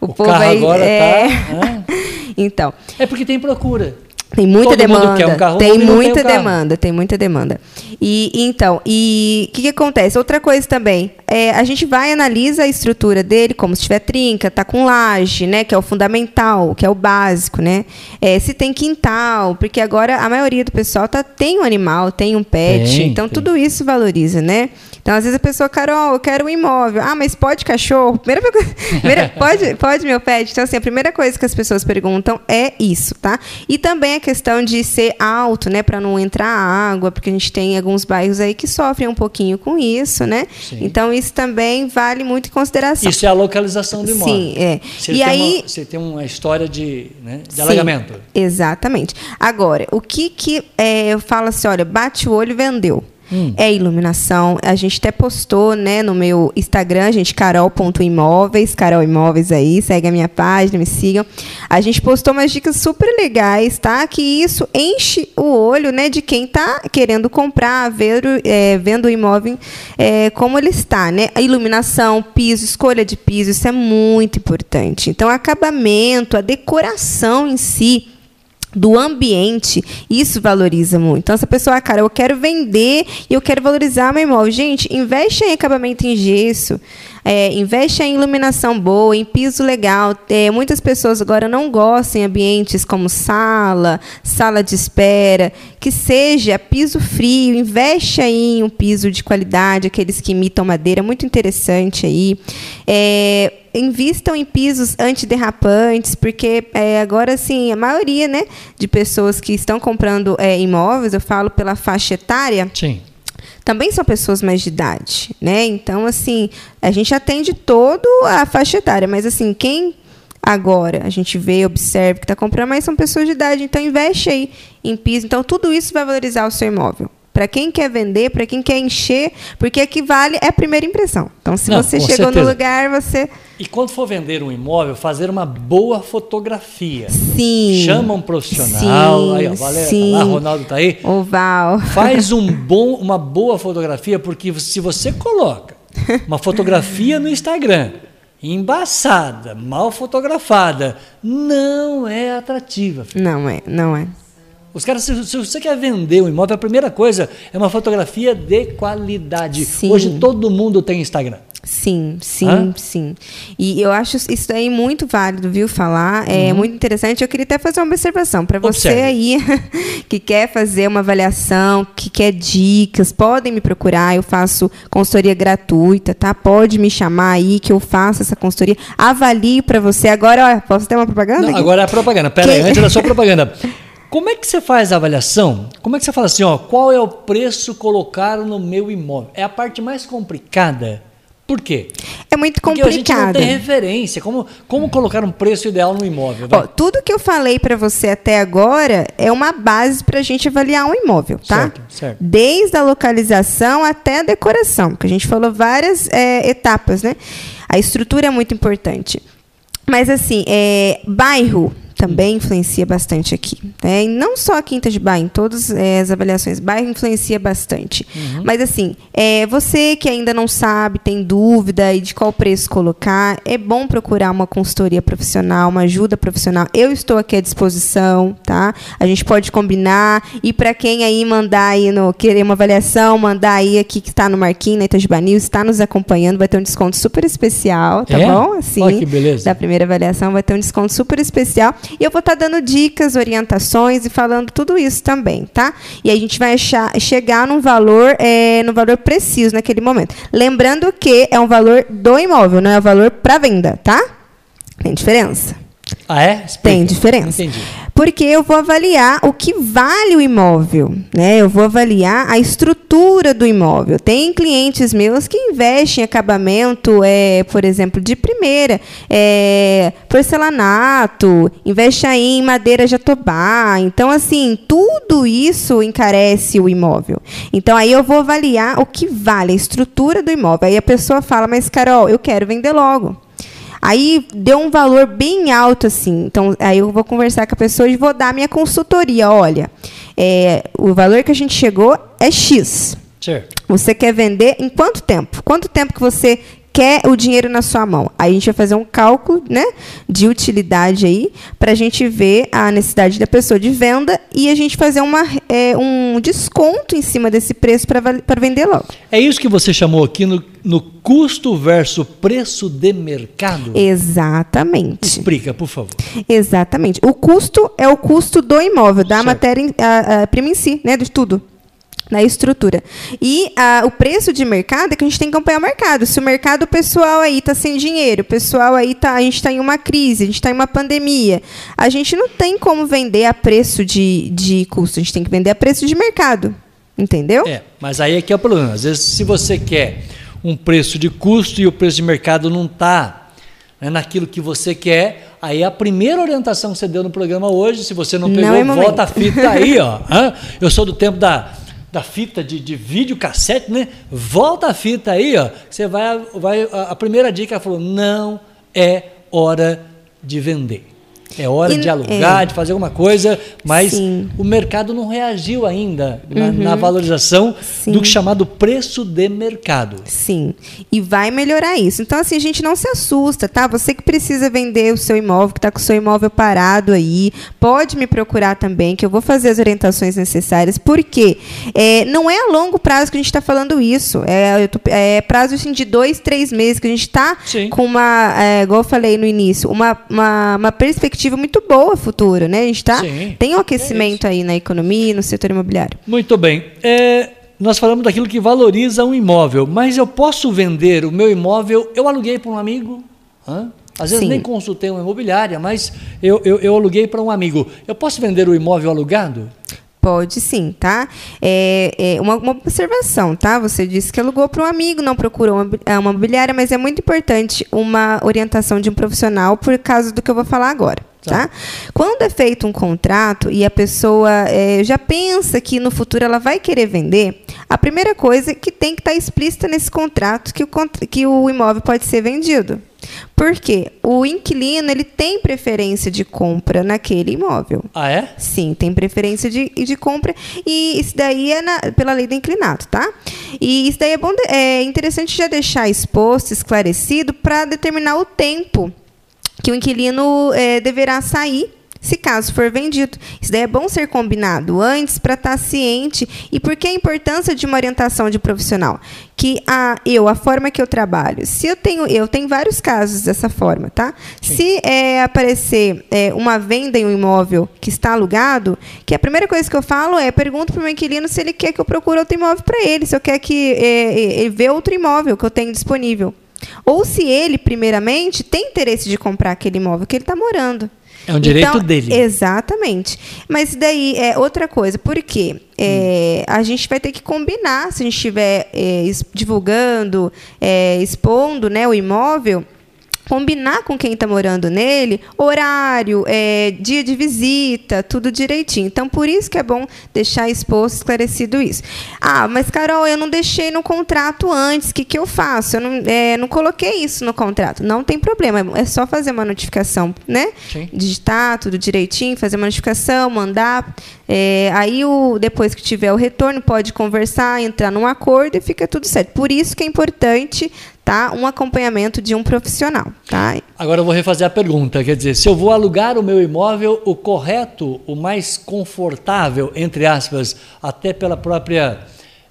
O, O povo aí. agora é... tá. <laughs> então, É porque tem procura. Tem muita Todo demanda. um carro tem muita um demanda, tem muita demanda. E então, e o que, que acontece? Outra coisa também, é, a gente vai analisa a estrutura dele, como se tiver trinca, tá com laje, né? Que é o fundamental, que é o básico, né? É, se tem quintal, porque agora a maioria do pessoal tá, tem um animal, tem um pet, Tem, então tem. tudo isso valoriza, né? Então, às vezes a pessoa, Carol, eu quero um imóvel. Ah, mas pode cachorro? Primeira, <laughs> primeira- pode, pode meu pet? Então, assim, a primeira coisa que as pessoas perguntam é isso, tá? E também a questão de ser alto, né? Para não entrar água, porque a gente tem alguns bairros aí que sofrem um pouquinho com isso, né? Sim. Então, isso também vale muito em consideração. Isso é a localização do imóvel. Sim, é. Se E aí- uma, você tem uma história de, né, de Sim, alagamento. Exatamente. Agora, o que que é, eu falo assim, olha, bate o olho e vendeu. Hum. É iluminação. A gente até postou, né, no meu Instagram, gente, carol.imóveis, Carol Imóveis aí, segue a minha página, me sigam. A gente postou umas dicas super legais, tá? Que isso enche o olho, né, de quem tá querendo comprar, ver, é, vendo o imóvel é, como ele está, né? A iluminação, piso, escolha de piso, isso é muito importante. Então, acabamento, a decoração em si do ambiente, isso valoriza muito. Então, essa pessoa, ah, cara, eu quero vender e eu quero valorizar meu imóvel. Gente, investe em acabamento em gesso, é, investe em iluminação boa, em piso legal. É, muitas pessoas agora não gostam em ambientes como sala, sala de espera, que seja piso frio, investe aí em um piso de qualidade, aqueles que imitam madeira, muito interessante aí. É, invistam em pisos antiderrapantes, porque é, agora sim, a maioria né, de pessoas que estão comprando é, imóveis, eu falo pela faixa etária, Sim. Também são pessoas mais de idade, né? Então, assim, a gente atende todo a faixa etária, mas assim, quem agora a gente vê, observa que está comprando, mas são pessoas de idade, então investe aí em piso. Então, tudo isso vai valorizar o seu imóvel. Para quem quer vender, para quem quer encher, porque aqui vale é a primeira impressão. Então, se Não, você chegou certeza. no lugar, você E quando for vender um imóvel, fazer uma boa fotografia. sim. Chama um profissional. Sim, aí, ó, Valéria sim. tá lá, Ronaldo tá aí. Oval. Faz <laughs> um bom, uma boa fotografia, porque se você coloca uma fotografia no Instagram embaçada, mal fotografada, não é atrativa. filho. Não é, não é. Os caras, se, se você quer vender um imóvel, a primeira coisa é uma fotografia de qualidade. Sim. Hoje todo mundo tem Instagram. Sim, sim, Hã? sim. E eu acho isso aí muito válido, viu, falar. É muito interessante. Eu queria até fazer uma observação para você Uhum. Aí <laughs> que quer fazer uma avaliação, que quer dicas, podem me procurar. Eu faço consultoria gratuita, tá? Pode me chamar aí que eu faço essa consultoria. Avalio para você. Agora, ó, posso ter uma propaganda? Não, agora é a propaganda. Pera aí, Quem- antes da sua <laughs> propaganda. Como é que você faz a avaliação? Como é que você fala assim, ó, qual é o preço colocado no meu imóvel? É a parte mais complicada. Por quê? É muito Porque a gente não tem referência. Como, como colocar um preço ideal no imóvel? Ó, tudo que eu falei para você até agora é uma base para a gente avaliar um imóvel, tá? Certo, certo. Desde a localização até a decoração, que a gente falou várias é, etapas, né? A estrutura é muito importante. Mas assim, é, bairro, também influencia bastante aqui. Né? E não só a Quinta de em todas é, as avaliações, bairro influencia bastante. Uhum. Mas assim, é, você que ainda não sabe, tem dúvida e de qual preço colocar, é bom procurar uma consultoria profissional, uma ajuda profissional. Eu estou aqui à disposição, tá? A gente pode combinar. E para quem aí mandar aí no querer uma avaliação, mandar aí aqui que está no Marquinhos, na Itajuba News, está nos acompanhando, vai ter um desconto super especial, tá É? bom? Assim, Olha que beleza. da primeira avaliação vai ter um desconto super especial. E eu vou estar dando dicas, orientações e falando tudo isso também, tá? E a gente vai achar, chegar num valor, é, no valor preciso naquele momento. Lembrando que é um valor do imóvel, não é o valor para venda, tá? Tem diferença. Ah, é? Explica. Tem diferença. Entendi. Porque eu vou avaliar o que vale o imóvel, né? Eu vou avaliar a estrutura do imóvel. Tem clientes meus que investem em acabamento, é, por exemplo, de primeira, é, porcelanato, investe aí em madeira jatobá. Então, assim, tudo isso encarece o imóvel. Então, aí eu vou avaliar o que vale a estrutura do imóvel. Aí a pessoa fala, mas Carol, eu quero vender logo. Aí deu um valor bem alto, assim. Então, aí eu vou conversar com a pessoa e vou dar minha consultoria. Olha, é, o valor que a gente chegou é X. Certo. Você quer vender em quanto tempo? Quanto tempo que você quer o dinheiro na sua mão? Aí a gente vai fazer um cálculo né, de utilidade aí para a gente ver a necessidade da pessoa de venda e a gente fazer uma, é, um desconto em cima desse preço para vender logo. É isso que você chamou aqui no, no custo versus preço de mercado? Exatamente. Explica, por favor. Exatamente. O custo é o custo do imóvel, da Certo. matéria-prima em si, né, de tudo. Na estrutura. E ah, o preço de mercado é que a gente tem que acompanhar o mercado. Se o mercado pessoal aí está sem dinheiro, o pessoal aí tá, a gente está em uma crise, a gente está em uma pandemia, a gente não tem como vender a preço de, de custo, a gente tem que vender a preço de mercado. Entendeu? É, mas aí é que é o problema. Às vezes, se você quer um preço de custo e o preço de mercado não está naquilo que você quer, aí a primeira orientação que você deu no programa hoje, se você não Não pegou, é momento. volta a fita aí, ó. <laughs> Eu sou do tempo da, da fita de, de vídeo cassete, né? Volta a fita aí, ó. Você vai, vai. A a primeira dica falou: não é hora de vender. É hora E- de alugar, é. de fazer alguma coisa, mas Sim. o mercado não reagiu ainda na, Uhum. na valorização Sim. do chamado preço de mercado. Sim, e vai melhorar isso. Então, assim, a gente não se assusta, tá? Você que precisa vender o seu imóvel, que está com o seu imóvel parado aí, pode me procurar também, que eu vou fazer as orientações necessárias, porque é, não é a longo prazo que a gente está falando isso. É, tô- é prazo assim, de dois, três meses, que a gente está com uma, é, igual eu falei no início, uma, uma, uma perspectiva muito boa futura, né? A gente tá, Sim, tem um aquecimento aí na economia e no setor imobiliário. Muito bem. É, nós falamos daquilo que valoriza um imóvel, mas eu posso vender o meu imóvel, eu aluguei para um amigo, hã? às vezes Sim. nem consultei uma imobiliária, mas eu, eu, eu aluguei para um amigo. Eu posso vender o imóvel alugado? Pode sim, tá? É, é uma, uma observação, tá? Você disse que alugou para um amigo, não procurou uma, é, uma imobiliária, mas é muito importante uma orientação de um profissional por causa do que eu vou falar agora. Tá. Tá? Quando é feito um contrato e a pessoa é, já pensa que no futuro ela vai querer vender, a primeira coisa é que tem que estar explícita nesse contrato que o, que o imóvel pode ser vendido. Por quê? O inquilino ele tem preferência de compra naquele imóvel. Ah, é? Sim, tem preferência de, de compra. E isso daí é na- pela lei do inclinado, tá? E isso daí é, bom, é interessante já deixar exposto, esclarecido, para determinar o tempo que o inquilino eh, deverá sair. Se caso for vendido. Isso daí é bom ser combinado antes para estar ciente. E por que a importância de uma orientação de profissional? Que a, eu, a forma que eu trabalho, se eu tenho, eu tenho vários casos dessa forma, tá? Se eh, aparecer eh, uma venda em um imóvel que está alugado, que a primeira coisa que eu falo é pergunto para o meu inquilino se ele quer que eu procure outro imóvel para ele, se eu quer que eh, ele vê outro imóvel que eu tenho disponível. Ou se ele, primeiramente, tem interesse de comprar aquele imóvel que ele está morando. É um direito Então, dele. Exatamente. Mas daí é outra coisa, porque é, a gente vai ter que combinar, se a gente estiver é, divulgando, é, expondo né, o imóvel, combinar com quem está morando nele horário, é, dia de visita, tudo direitinho. Então, por isso que é bom deixar exposto, esclarecido isso. Ah, mas Carol, eu não deixei no contrato antes, o que, que eu faço? Eu não, é, não coloquei isso no contrato. Não tem problema, é só fazer uma notificação, né? Sim. Digitar tudo direitinho, fazer uma notificação, mandar. É, aí, o, depois que tiver o retorno, pode conversar, entrar num acordo e fica tudo certo. Por isso que é importante tá, um acompanhamento de um profissional. Tá? Agora eu vou refazer a pergunta. Quer dizer, se eu vou alugar o meu imóvel, o correto, o mais confortável, entre aspas, até pela própria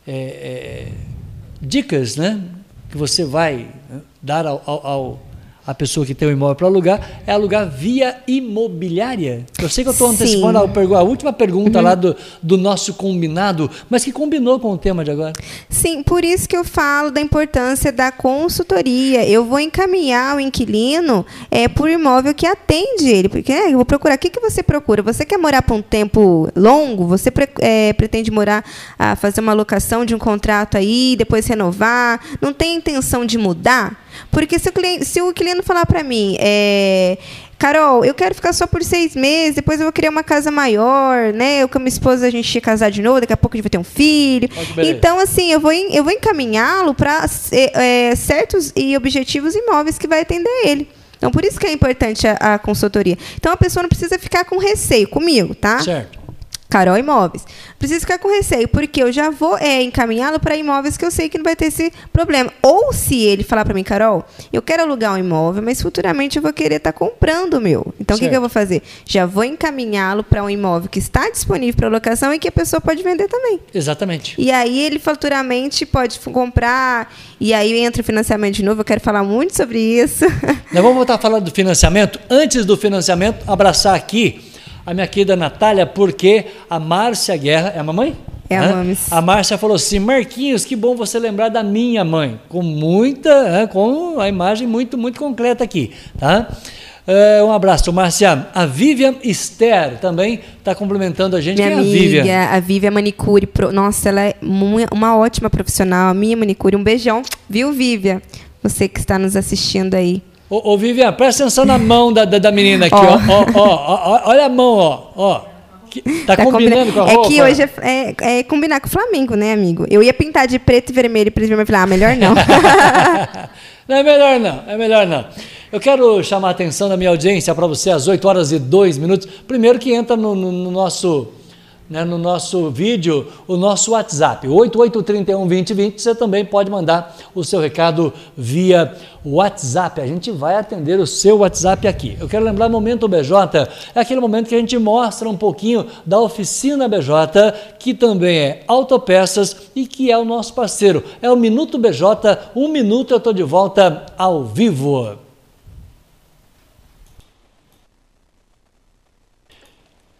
é, é, dicas né, que você vai né, dar ao, ao, ao a pessoa que tem o imóvel para alugar, é alugar via imobiliária. Eu sei que eu estou antecipando a, a, última pergunta uhum. lá do, do nosso combinado, mas que combinou com o tema de agora. Sim, por isso que eu falo da importância da consultoria. Eu vou encaminhar o inquilino é, por imóvel que atende ele. Porque é, eu vou procurar. O que, que você procura? Você quer morar por um tempo longo? Você pre, é, pretende morar, a fazer uma locação de um contrato aí, depois renovar? Não tem intenção de mudar? Porque se o cliente, se o cliente falar para mim, é, Carol, eu quero ficar só por seis meses, depois eu vou criar uma casa maior, né? Eu com a minha esposa a gente ia casar de novo, daqui a pouco a gente vai ter um filho. Então, assim, eu vou, eu vou encaminhá-lo para é, é, certos e objetivos imóveis que vai atender ele. Então, por isso que é importante a, a consultoria. Então, a pessoa não precisa ficar com receio comigo, tá? Certo. Carol Imóveis. Preciso ficar com receio, porque eu já vou é, encaminhá-lo para imóveis que eu sei que não vai ter esse problema. Ou se ele falar para mim, Carol, eu quero alugar um imóvel, mas futuramente eu vou querer estar tá comprando o meu. Então, o que, que, eu vou fazer? Já vou encaminhá-lo para um imóvel que está disponível para locação e que a pessoa pode vender também. Exatamente. E aí ele futuramente pode comprar, e aí entra o financiamento de novo. Eu quero falar muito sobre isso. Nós vamos voltar a falar do financiamento. Antes do financiamento, abraçar aqui a minha querida Natália, porque a Márcia Guerra, é a mamãe? É a Mames. A Márcia falou assim: Marquinhos, que bom você lembrar da minha mãe. Com muita, com a imagem muito, muito concreta aqui. Tá? Uh, um abraço, Márcia. A Vivian Esther também está complementando a gente. Minha Quem amiga, é a Vivian? a Vivian Manicure. Nossa, ela é uma ótima profissional. A minha manicure. Um beijão. Viu, Vivian? Você que está nos assistindo aí. Ô, ô Vivian, presta atenção na mão da, da, da menina aqui, ó. Ó, ó, ó. Olha a mão, ó. ó. Tá, tá combinando com a roupa? É que hoje é, é, é, combinar com o Flamengo, né, amigo? Eu ia pintar de preto e vermelho e preto e vermelho. Falei, ah, melhor não. <laughs> não é melhor não, é melhor não. Eu quero chamar a atenção da minha audiência para você às 8 horas e 2 minutos. Primeiro que entra no, no, no nosso né, no nosso vídeo o nosso WhatsApp, 88312020. Você também pode mandar o seu recado via WhatsApp. A gente vai atender o seu WhatsApp aqui. Eu quero lembrar Momento BJ, é aquele momento que a gente mostra um pouquinho da oficina BJ, que também é autopeças e que é o nosso parceiro. É o Minuto BJ, um minuto eu estou de volta ao vivo.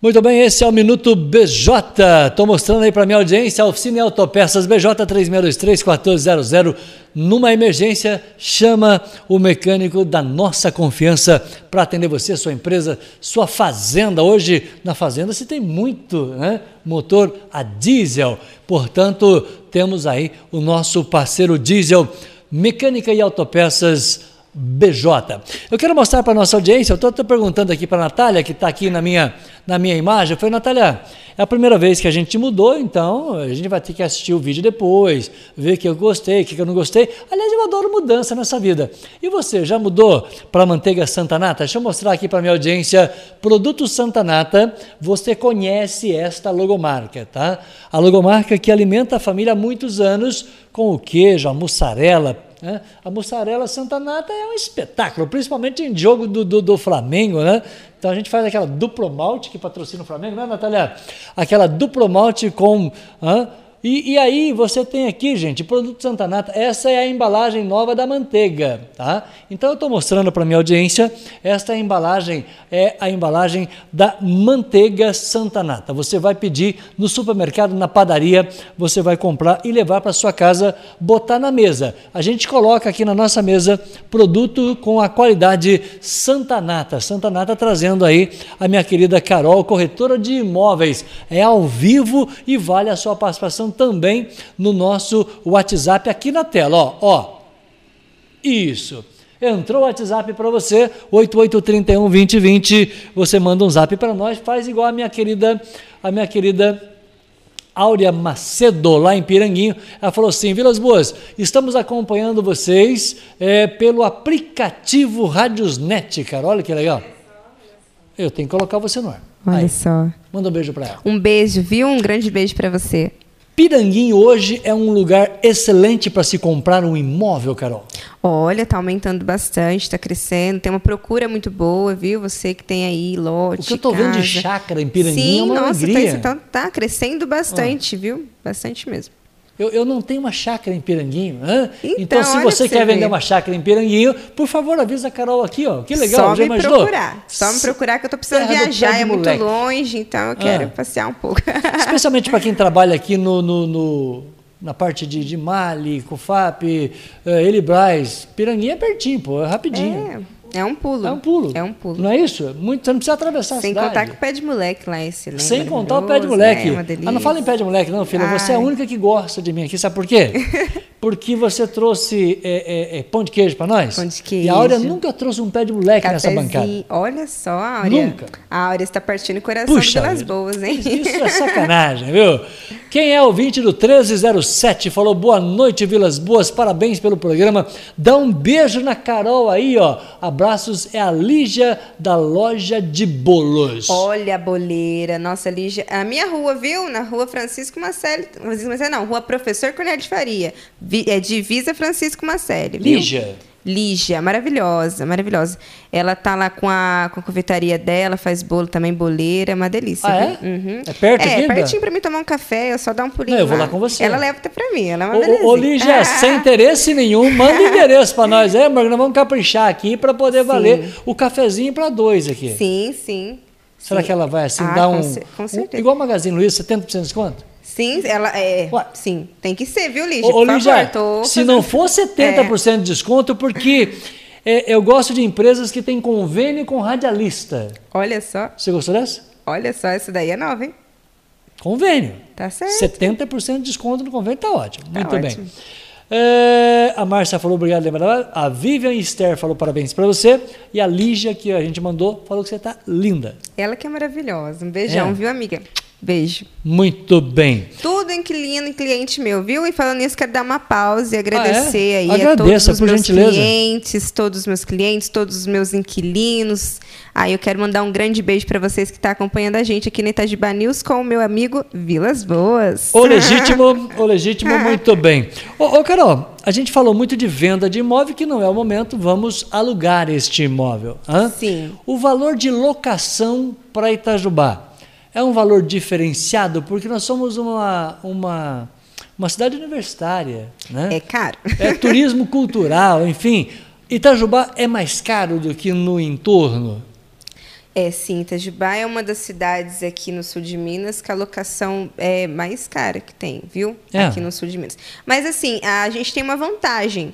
Muito bem, esse é o Minuto BJ. Estou mostrando aí para minha audiência a oficina Autopeças BJ 3623-1400. Numa emergência, chama o mecânico da nossa confiança para atender você, sua empresa, sua fazenda. Hoje, na fazenda, se tem muito né? motor a diesel. Portanto, temos aí o nosso parceiro diesel, Mecânica e Autopeças BJ. Eu quero mostrar para nossa audiência, eu estou perguntando aqui para a Natália, que está aqui na minha, na minha imagem, foi Natália, é a primeira vez que a gente mudou, então a gente vai ter que assistir o vídeo depois, ver o que eu gostei, o que eu não gostei. Aliás, eu adoro mudança nessa vida. E você, já mudou para manteiga Santa Nata? Deixa eu mostrar aqui para minha audiência, produto Santa Nata, você conhece esta logomarca, tá? A logomarca que alimenta a família há muitos anos com o queijo, a mussarela, né? A mussarela Santa Nata é um espetáculo, principalmente em jogo do, do, do Flamengo, né? Então a gente faz aquela duplo malte que patrocina o Flamengo, né, Natália? Aquela duplo malte com. E, e, aí você tem aqui, gente, produto Santa Nata, essa é a embalagem nova da manteiga, tá? Então eu estou mostrando para minha audiência, esta embalagem é a embalagem da manteiga Santa Nata. Você vai pedir no supermercado, na padaria, você vai comprar e levar para sua casa, botar na mesa. A gente coloca aqui na nossa mesa produto com a qualidade Santa Nata. Santa Nata trazendo aí a minha querida Carol, corretora de imóveis. É ao vivo e vale a sua participação também no nosso WhatsApp aqui na tela, ó, ó. Isso. Entrou o WhatsApp para você, 8831 2020. Você manda um zap para nós, faz igual a minha querida, a minha querida Áurea Macedo, lá em Piranguinho. Ela falou assim: Vilas Boas, estamos acompanhando vocês é, pelo aplicativo Radiosnet, cara. Olha que legal. Eu tenho que colocar você no ar. Olha Aí, só. manda um beijo para ela. Um beijo, viu? Um grande beijo pra você. Piranguinho hoje é um lugar excelente para se comprar um imóvel, Carol. Olha, tá aumentando bastante, tá crescendo, tem uma procura muito boa, viu? Você que tem aí lote, O que eu tô vendo de chácara em Piranguinho Sim, é uma nossa, alegria. Tá, então tá crescendo bastante, viu? Bastante mesmo. Eu, eu não tenho uma chácara em Piranguinho. hã? Então, Então, se você quer vender uma chácara em Piranguinho, por favor, avisa a Carol aqui, ó. Que legal, Só já me imaginou? procurar. Só me procurar que eu tô precisando Terra pé viajar, é muito moleque. longe, então eu quero Ah. passear um pouco. <laughs> Especialmente para quem trabalha aqui no, no- no- na parte de, de Mali, CUFAP, eh, Elibraz. Piranguinho é pertinho, pô, é rapidinho. É, é um pulo. É um pulo. É um pulo. Não é isso? Muito, você não precisa atravessar a Sem cidade. contar que o pé de moleque lá é excelente. Sem contar o pé de moleque. né? É ah, não fala em pé de moleque, não, filha. Você é a Ai. única que gosta de mim aqui. Sabe por quê? <laughs> Porque você trouxe é, é, é, pão de queijo para nós. Pão de E a Áurea queijo. nunca trouxe um pé de moleque nessa Cafezinho. bancada. Olha só, a Áurea. Nunca. A Áurea está partindo o coração Puxa pelas boas, hein? Isso é sacanagem, viu? Quem é ouvinte do 1307 falou boa noite, Vilas Boas, parabéns pelo programa. Dá um beijo na Carol aí, ó. Abraços, é a Lígia da loja de bolos. Olha a boleira, nossa, Lígia. A minha rua, viu? Na rua Francisco Marcelli. Francisco Marcelli, não, rua Professor Cornélio de Faria. É divisa Francisco Marcelli. viu? Lígia. Lígia, maravilhosa, maravilhosa. Ela tá lá com a, com a confeitaria dela, faz bolo também, boleira, é uma delícia. Ah, é? Uhum. É perto É, pertinho pra mim tomar um café, eu só dar um pulinho Não, eu vou lá com você. Ela leva até pra mim, ela é uma delícia. ô, Lígia, <laughs> sem interesse nenhum, manda endereço para nós, é, Morgan? Nós vamos caprichar aqui para poder valer o cafezinho para dois aqui. Sim, sim. Será sim. que ela vai assim Ah, dar um, com um- certeza. igual a Magazine Luiza, 70% de desconto? Sim, ela é. Ué. Sim, tem que ser, viu, Lígia? Ô, Lígia, favor, se fazendo- não for 70% de desconto, porque é, eu gosto de empresas que têm convênio com radialista. Olha só, Você gostou dessa? olha só, essa daí é nova, hein? Convênio. Tá certo. 70% de desconto no convênio, tá ótimo. Tá Muito bem. ótimo. É, a Márcia falou obrigado, lembrar. A Vivian Esther falou parabéns para você. E a Lígia, que a gente mandou, falou que você tá linda. Ela que é maravilhosa. Um beijão, É. viu, amiga? Beijo. Muito bem. Tudo inquilino e cliente meu, viu? E falando nisso, quero dar uma pausa e agradecer aí a Agradeça, todos os por meus gentileza. clientes, todos os meus clientes, todos os meus inquilinos. Aí eu quero mandar um grande beijo para vocês que estão acompanhando a gente aqui na Itagiba News com o meu amigo Vilas Boas. O legítimo, <laughs> o legítimo, muito bem. Ô, ô, Carol, a gente falou muito de venda de imóvel, que não é o momento, vamos alugar este imóvel. hã? Sim. O valor de locação para Itajubá é um valor diferenciado, porque nós somos uma, uma, uma cidade universitária, né? É caro. É turismo cultural, enfim. Itajubá é mais caro do que no entorno? É, sim, Itajubá é uma das cidades aqui no sul de Minas que a locação é mais cara que tem, viu? É. Aqui no sul de Minas. Mas assim, a gente tem uma vantagem.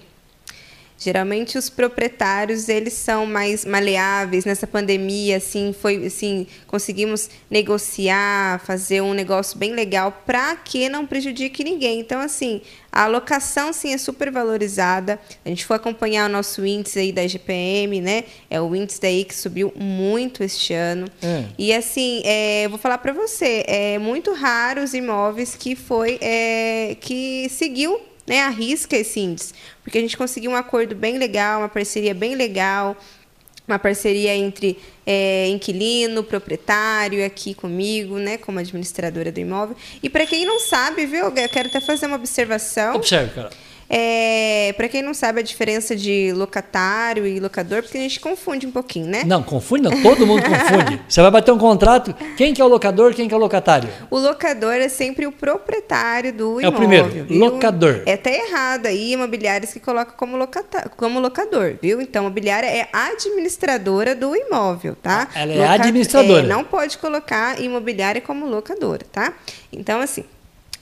Geralmente os proprietários, eles são mais maleáveis. Nessa pandemia, assim, foi assim, conseguimos negociar, fazer um negócio bem legal para que não prejudique ninguém. Então, assim, a alocação sim é super valorizada. A gente foi acompanhar o nosso índice aí da GPM, né? É o índice daí que subiu muito este ano. É. E assim, é, eu vou falar para você, é muito raro os imóveis que foi é, que seguiu né, a risca esse índice, porque a gente conseguiu um acordo bem legal, uma parceria bem legal, uma parceria entre é, inquilino, proprietário aqui comigo, né, como administradora do imóvel. E para quem não sabe, viu, eu quero até fazer uma observação. Observe, Carol. É, para quem não sabe a diferença de locatário e locador, porque a gente confunde um pouquinho, né? Não, confunde não, todo mundo confunde. <laughs> Você vai bater um contrato, quem que é o locador, quem que é o locatário? O locador é sempre o proprietário do É o imóvel. primeiro, viu? locador. É até errado aí imobiliários que colocam como, locata- como locador, viu? Então, a imobiliária é administradora do imóvel, tá? Ela é administradora. é, não pode colocar imobiliária como locadora, tá? Então, assim,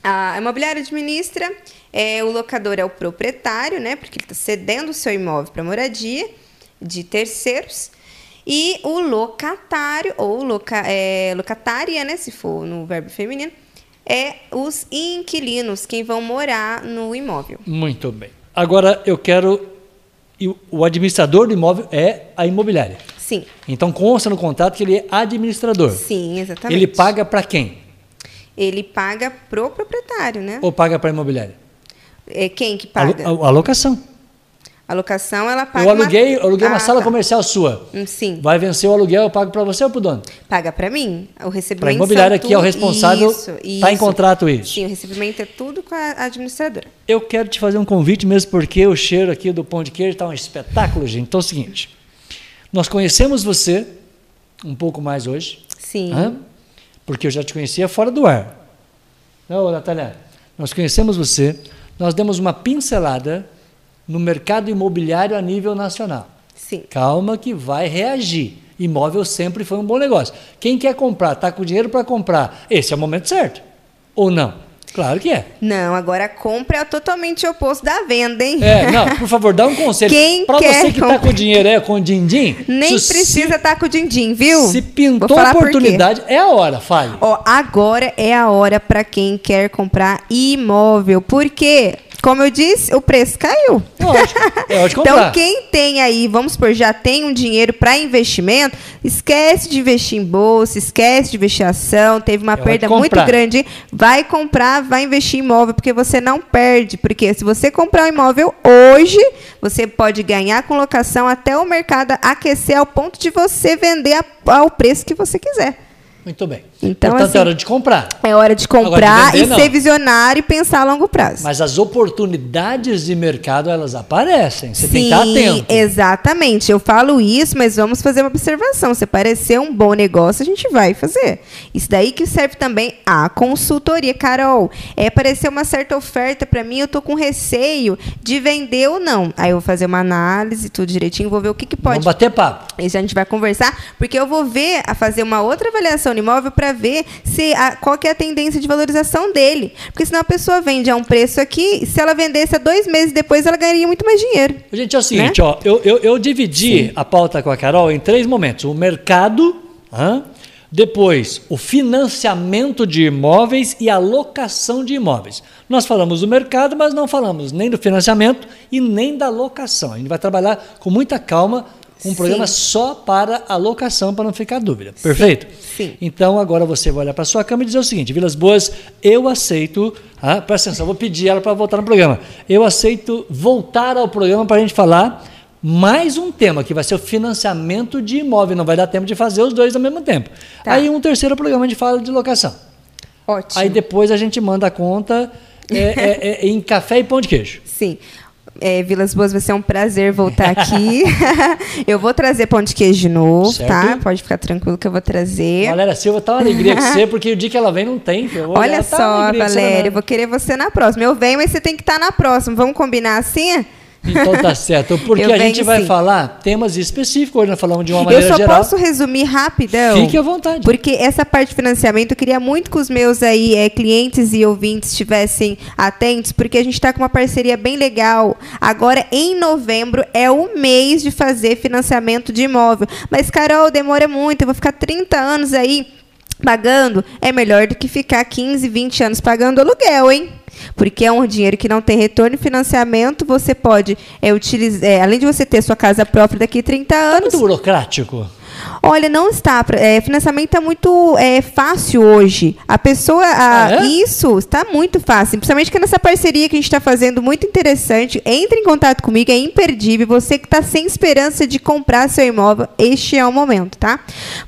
a imobiliária administra, é, o locador é o proprietário, né? Porque ele está cedendo o seu imóvel para moradia de terceiros. E o locatário, ou loca, é, locatária, né? Se for no verbo feminino, é os inquilinos, quem vão morar no imóvel. Muito bem. Agora eu quero o- o administrador do imóvel é a imobiliária. Sim, Então consta no contrato que ele é administrador. sim, exatamente. Ele paga para quem? Ele paga pro proprietário, né? Ou paga para a imobiliária? É quem que A, paga? lo- a- a locação. A locação, ela paga. Eu aluguei, eu aluguei uma Ah, sala tá. comercial sua. Hum, Sim, Vai vencer o aluguel, eu pago para você ou para o dono? paga para mim. O recebimento. Para a imobiliária que é o responsável, está em contrato isso. Sim, o recebimento é tudo com a administradora. Eu quero te fazer um convite mesmo porque o cheiro aqui do pão de queijo está um espetáculo, gente. Então é o seguinte, nós conhecemos você um pouco mais hoje, Sim. hã? Porque eu já te conhecia fora do ar. Não, Natália, nós conhecemos você, nós demos uma pincelada no mercado imobiliário a nível nacional. Sim. Calma que vai reagir. Imóvel sempre foi um bom negócio. Quem quer comprar, está com dinheiro para comprar, esse é o momento certo. Ou não? Claro que é. Não, agora a compra é totalmente oposto da venda, hein? É, não, por favor, dá um conselho. Quem Para quer você que comprar- com dinheiro, é com din-din, Nem precisa estar com o din-din, viu? Se pintou a por quê. oportunidade, é a hora, fale. Ó, agora é a hora para quem quer comprar imóvel. Porque, como eu disse, o preço caiu. É ótimo, é. <laughs> Então, quem tem aí, vamos supor, já tem um dinheiro para investimento, esquece de investir em bolsa, esquece de investir em ação, teve uma É perda muito grande, vai comprar, vai investir em imóvel, porque você não perde. Porque se você comprar um imóvel hoje, você pode ganhar com locação até o mercado aquecer ao ponto de você vender a- ao preço que você quiser. Muito bem. Então, Portanto, assim, é hora de comprar. É hora de comprar de vender, e não. ser visionário e pensar a longo prazo. Mas as oportunidades de mercado, elas aparecem. Você tem que estar Sim, atento. exatamente. Eu falo isso, mas vamos fazer uma observação. Se parecer um bom negócio, a gente vai fazer. Isso daí que serve também a consultoria. Carol, é aparecer uma certa oferta para mim, eu tô com receio de vender ou não. Aí eu vou fazer uma análise, tudo direitinho, vou ver o que, que Vamos pode bater papo. isso a gente vai conversar, porque eu vou ver, a fazer uma outra avaliação imóvel para ver se a- qual que é a tendência de valorização dele. Porque senão a pessoa vende a um preço aqui, se ela vendesse há dois meses depois, ela ganharia muito mais dinheiro. Gente, é o seguinte, Né? ó, eu, eu, eu dividi a pauta com a Carol em três momentos. O mercado, hã? depois o financiamento de imóveis e a locação de imóveis. Nós falamos do mercado, mas não falamos nem do financiamento e nem da locação. A gente vai trabalhar com muita calma um Sim. programa só para a locação, para não ficar dúvida. Perfeito? sim. Então agora você vai olhar para sua cama e dizer o seguinte: Vilas Boas, eu aceito. Ah, presta atenção, vou pedir ela para voltar no programa. Eu aceito voltar ao programa para a gente falar mais um tema, que vai ser o financiamento de imóvel. Não vai dar tempo de fazer os dois ao mesmo tempo. Tá. Aí um terceiro programa a gente fala de locação. Ótimo. Aí depois a gente manda a conta é, é, é, em café e pão de queijo. Sim. É, Vilas Boas, vai ser um prazer voltar aqui. <laughs> <laughs> eu vou trazer pão de queijo de novo, Certo. tá? Pode ficar tranquilo que eu vou trazer. Valéria Silva, tá uma alegria com você, <laughs> porque o dia que ela vem não tem. Olha tá só, você, Valéria, né? eu vou querer você na próxima. Eu venho, mas você tem que estar na próxima. Vamos combinar assim? Então tá certo, porque <laughs> Eu a gente vai sim. falar temas específicos, hoje nós falamos de uma Eu maneira só geral. posso resumir rapidão. Fique à vontade. Porque essa parte de financiamento, eu queria muito que os meus aí, eh, clientes e ouvintes estivessem atentos, porque a gente está com uma parceria bem legal. Agora, em novembro, é o mês de fazer financiamento de imóvel. Mas, Carol, demora muito, eu vou ficar 30 anos aí pagando. É melhor do que ficar 15, 20 anos pagando aluguel, hein? Porque é um dinheiro que não tem retorno e financiamento, você pode é, utilizar, é, além de você ter sua casa própria daqui a 30 Tá anos, muito burocrático. Olha, não está. É, financiamento é muito é, fácil hoje. A pessoa. a- Ah, é? Isso, está muito fácil. Principalmente que nessa parceria que a gente está fazendo, muito interessante. Entre em contato comigo, é imperdível. Você que está sem esperança de comprar seu imóvel, este é o momento, tá?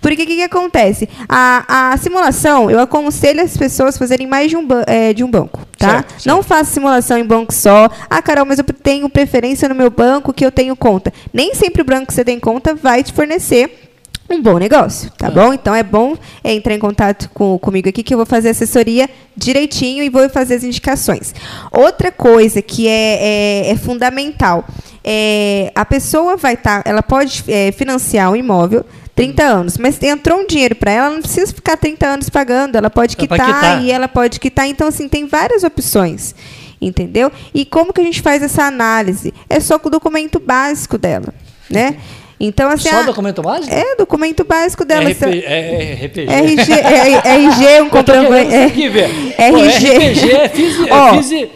Porque o que, que acontece? A, a simulação, eu aconselho as pessoas a fazerem mais de um, é, de um banco, tá? Certo, certo. Não faça simulação em banco só. Ah, Carol, mas eu tenho preferência no meu banco que eu tenho conta. Nem sempre o banco que você tem conta vai te fornecer um bom negócio, tá Ah. bom? Então é bom é, entrar em contato com, comigo aqui que eu vou fazer assessoria direitinho e vou fazer as indicações. Outra coisa que é, é- é fundamental, é, a pessoa vai estar, ela pode é, financiar um imóvel 30 anos, mas entrou um dinheiro para ela, ela não precisa ficar 30 anos pagando, ela pode Ela quitar, quitar. e ela pode quitar. Então, assim, tem várias opções. Entendeu? E como que a gente faz essa análise? É só com o documento básico dela, né? Então, assim, Só a- documento básico? é, documento básico dela. RP, é, é RPG. RG, é, RG, um Eu tô querendo comprovante. aqui ver. Pô, RG. RPG é fisi, é Ó, fisi-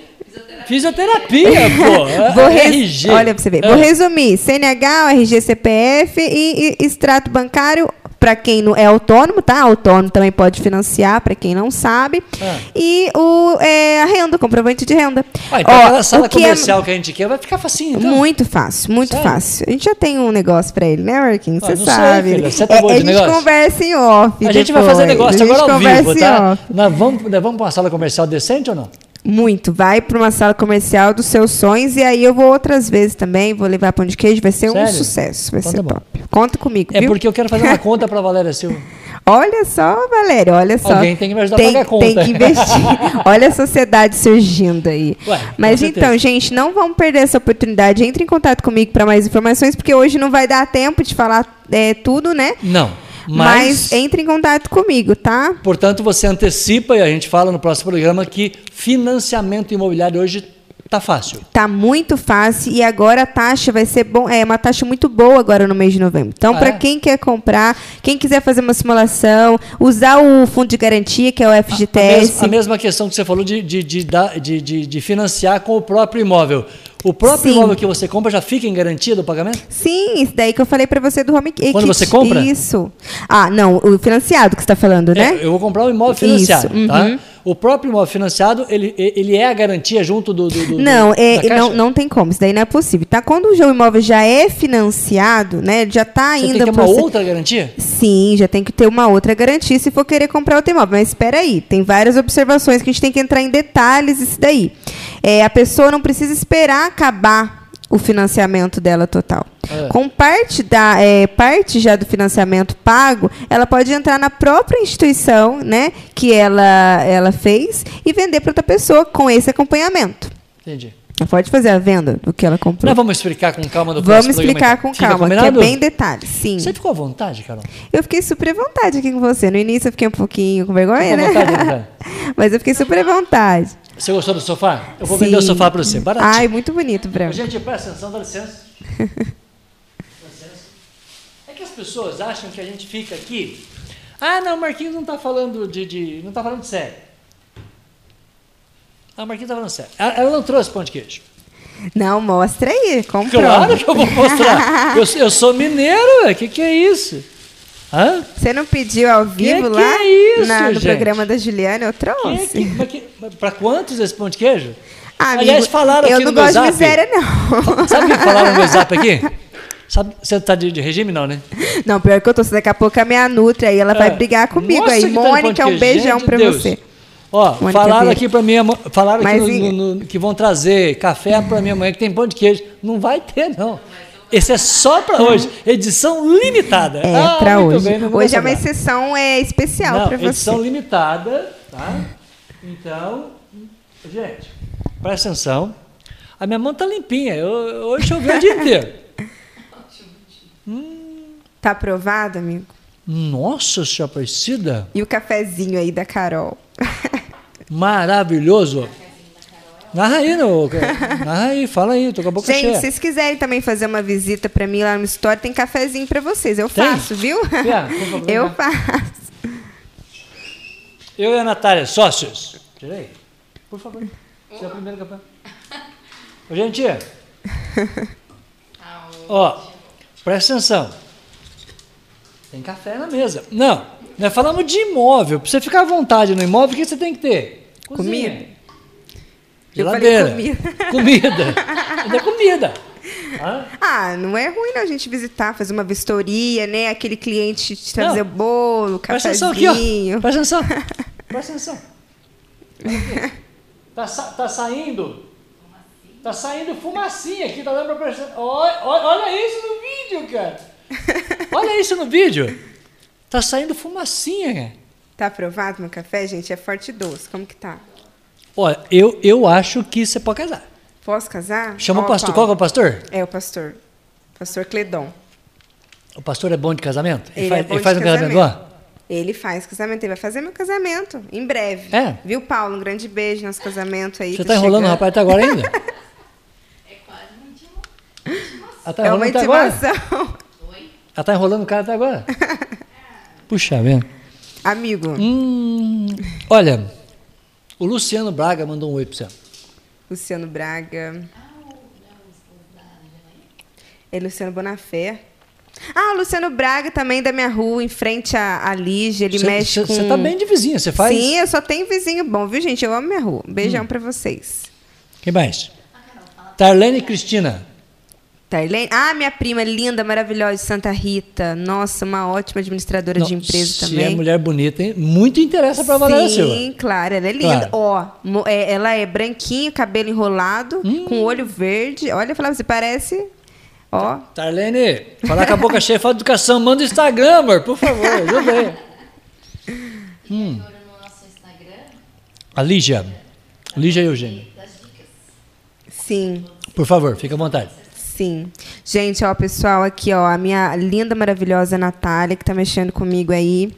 Fisioterapia, pô. <laughs> Vou res- RG. Olha pra você ver. Vou resumir: CNH, RG, CPF e, e extrato bancário para quem não é autônomo, tá? Autônomo também pode financiar, para quem não sabe. Ah. E o, é, a renda, o comprovante de renda. Ah, então Ó, aquela sala que é comercial que a gente quer vai ficar facinho, então. Muito fácil, muito Sério? fácil. A gente já tem um negócio pra ele, né, Marquinhos? Ah, Você sei, sabe. filha. Você tá É, boa a de gente negócio? conversa em off. A gente vai fazer negócio A gente agora ao vivo, tá? Nós vamos, nós vamos para uma sala comercial decente ou não? Muito. Vai para uma sala comercial dos seus sonhos e aí eu vou outras vezes também. Vou levar pão de queijo. Vai ser um Sério? sucesso. Vai Então ser tá top. Conta comigo, É viu? porque eu quero fazer uma <laughs> conta para Valéria Silva. Olha só, Valéria, olha só. Alguém tem que me ajudar a tem, pagar a conta. Tem que investir. <laughs> olha a sociedade surgindo aí. Ué, Mas então, gente, não vamos perder essa oportunidade. Entre em contato comigo para mais informações, porque hoje não vai dar tempo de falar é, tudo, né? Não. Mas, Mas, entre em contato comigo, tá? portanto, você antecipa e a gente fala no próximo programa que financiamento imobiliário hoje tá fácil. Tá muito fácil e agora a taxa vai ser bom, é uma taxa muito boa agora no mês de novembro. Então, Ah, para é? quem quer comprar, quem quiser fazer uma simulação, usar o fundo de garantia, que é o A, mes- FGTS. a mesma questão que você falou de, de, de, de, de- de financiar com o próprio imóvel. O próprio Sim. imóvel que você compra já fica em garantia do pagamento? Sim, isso daí que eu falei para você do home kit. Quando você compra? Isso. Ah, não, o financiado que você está falando, né? É, eu vou comprar um imóvel financiado, uhum. tá? O próprio imóvel financiado, ele, ele é a garantia junto do, do, do Não, do- é, não, não tem como, isso daí não é possível. Tá? Quando o imóvel já é financiado, né? ele Já está Você ainda tem que ter uma outra garantia? Sim, já tem que ter uma outra garantia se for querer comprar outro imóvel. Mas espera aí, tem várias observações que a gente tem que entrar em detalhes isso daí. É, a pessoa não precisa esperar acabar o financiamento dela total. É. Com parte da é, parte já do financiamento pago, ela pode entrar na própria instituição, né, que ela ela fez e vender para outra pessoa com esse acompanhamento. Entendi. Pode fazer a venda do que ela comprou. Nós vamos explicar com calma no Vamos explicar com calma, que é bem detalhes. Sim. Você ficou à vontade, Carol? Eu fiquei super à vontade aqui com você. No início eu fiquei um pouquinho com vergonha, né? vontade? <laughs> Mas eu fiquei super à vontade. Você gostou do sofá? Eu vou Sim. vender o sofá para você. Baratinho. Ai, muito bonito, branco. Gente, presta atenção, dá licença. Dá licença. É que as pessoas acham que a gente fica aqui. Ah, não, o Marquinhos não está falando de, de- não está falando sério. Ah, o Marquinhos está falando sério. Ela, ela não trouxe pão de queijo. Não, mostra aí. Comprou. Claro que eu vou mostrar. <laughs> eu, eu sou mineiro, o que, que é isso? Hã? Você não pediu ao vivo que lá é isso, na- no programa da Juliana? Eu Que, é trouxe. que, que, para quantos esse pão de queijo? Ah, amigo, Aliás, falaram eu aqui não no meu gosto de zap. miséria, não. Sabe o que falaram no meu zap aqui? <laughs> Sabe, você está de, de regime, não, né? Não, pior que eu tô. Daqui a pouco a minha Nutri aí, ela vai É. brigar comigo Nossa, aí. que tá Mônica, um beijão Gente pra de Deus. você. Ó, Mônica falaram Vieira. aqui pra minha mãe, falaram Mas aqui no- no- no- que vão trazer café pra minha mãe que tem pão de queijo. Não vai ter, não. Esse é só pra hoje. Edição limitada. É, ah, pra muito hoje. bem, hoje é uma exceção é, especial pra você. edição limitada, tá? Então, gente, presta atenção. A minha mão tá limpinha. Eu, hoje choveu o dia inteiro. <laughs> Tá aprovado, amigo? Nossa Senhora Aparecida. E o cafezinho aí da Carol? Maravilhoso. Narra aí, não, narra aí, fala aí, tô com a boca Gente, cheia. se vocês quiserem também fazer uma visita pra mim lá no Store, tem cafezinho pra vocês. Eu Tem? faço, viu? Eu né? faço. Eu e a Natália, sócios. Tirei. Por favor. Você é o primeiro café. Ô, gente. <laughs> Ó, presta atenção. Tem café na mesa. Não, nós falamos de imóvel. Pra você ficar à vontade no imóvel, o que você tem que ter? Cozinha. Comida. Geladeira. comida. <laughs> Comida. Ainda comida. Hã? Ah, não é ruim não a gente visitar, fazer uma vistoria, né? Aquele cliente te trazer Não. bolo, Presta atenção aqui, ó. cafezinho. Presta atenção. <laughs> Presta atenção. Tá, sa- tá saindo. Tá saindo fumacinha aqui, tá dando pra prestar. Olha, olha isso no vídeo, cara. Olha isso no vídeo. Tá saindo fumacinha. Tá aprovado meu café, gente? É forte e doce. Como que tá? Olha, eu, eu acho que você pode casar. Posso casar? Chama Ó, o pastor. Qual Paulo. que é o pastor? É o pastor. Pastor Cledon. O pastor é bom de casamento? Ele, faz, é bom ele faz um casamento lá? Ele faz casamento, ele vai fazer meu casamento em breve. É? Viu, Paulo? Um grande beijo nosso casamento aí. Você tá enrolando o rapaz até agora ainda? <laughs> Ela tá É uma intimação. Ela tá enrolando o cara até agora? <laughs> Puxa, vendo. Amigo, Hum, olha, o Luciano Braga mandou um oi pra você. Luciano Braga. É Luciano Bonafé. Ah, o Luciano Braga também da minha rua, em frente à, à Lígia. Ele mexe com... Você tá bem de vizinha, você faz? Sim, eu só tenho vizinho bom, viu, gente? Eu amo minha rua. Um beijão pra vocês. Quem mais? Tarlene Cristina. Tarlene. Ah, minha prima linda, maravilhosa de Santa Rita. Nossa, uma ótima administradora de Não, empresa se também. é mulher bonita, hein? muito interessa pra Valéria Silva. Sim, claro, ela é linda. Claro. Ó, mo- é, ela é branquinha, cabelo enrolado, Hum. com olho verde. Olha, eu falava, você parece. Ó, Tarlene, falar com a boca cheia, fala educação, manda o Instagram, amor, por favor, ajuda <laughs> aí. Hum. A Lígia. Lígia Eugênio. sim. Por favor, fica à vontade. Sim. Gente, ó, pessoal, aqui, ó, a minha linda, maravilhosa Natália, que tá mexendo comigo aí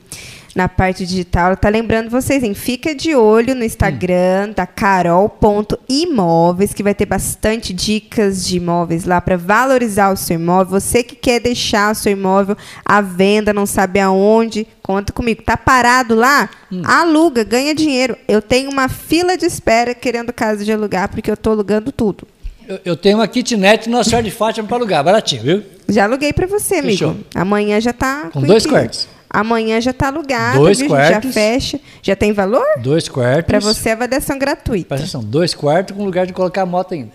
na parte digital. Tá lembrando vocês, hein? Fica de olho no Instagram da carol.imóveis, que vai ter bastante dicas de imóveis lá para valorizar o seu imóvel. Você que quer deixar o seu imóvel à venda, não sabe aonde, conta comigo. Tá parado lá? Aluga, ganha dinheiro. Eu tenho uma fila de espera querendo casa de alugar, porque eu tô alugando tudo. Eu, eu tenho uma kitnet no Senhora de Fátima para alugar, baratinho, viu? Já aluguei pra você, amigo. Fechou. Amanhã já tá. Com dois quartos. Amanhã já tá alugado, Dois viu? Já quartos. fecha. Já tem valor? Dois quartos. Pra você, avaliação gratuita. Presta atenção, dois quartos com lugar de colocar a moto ainda.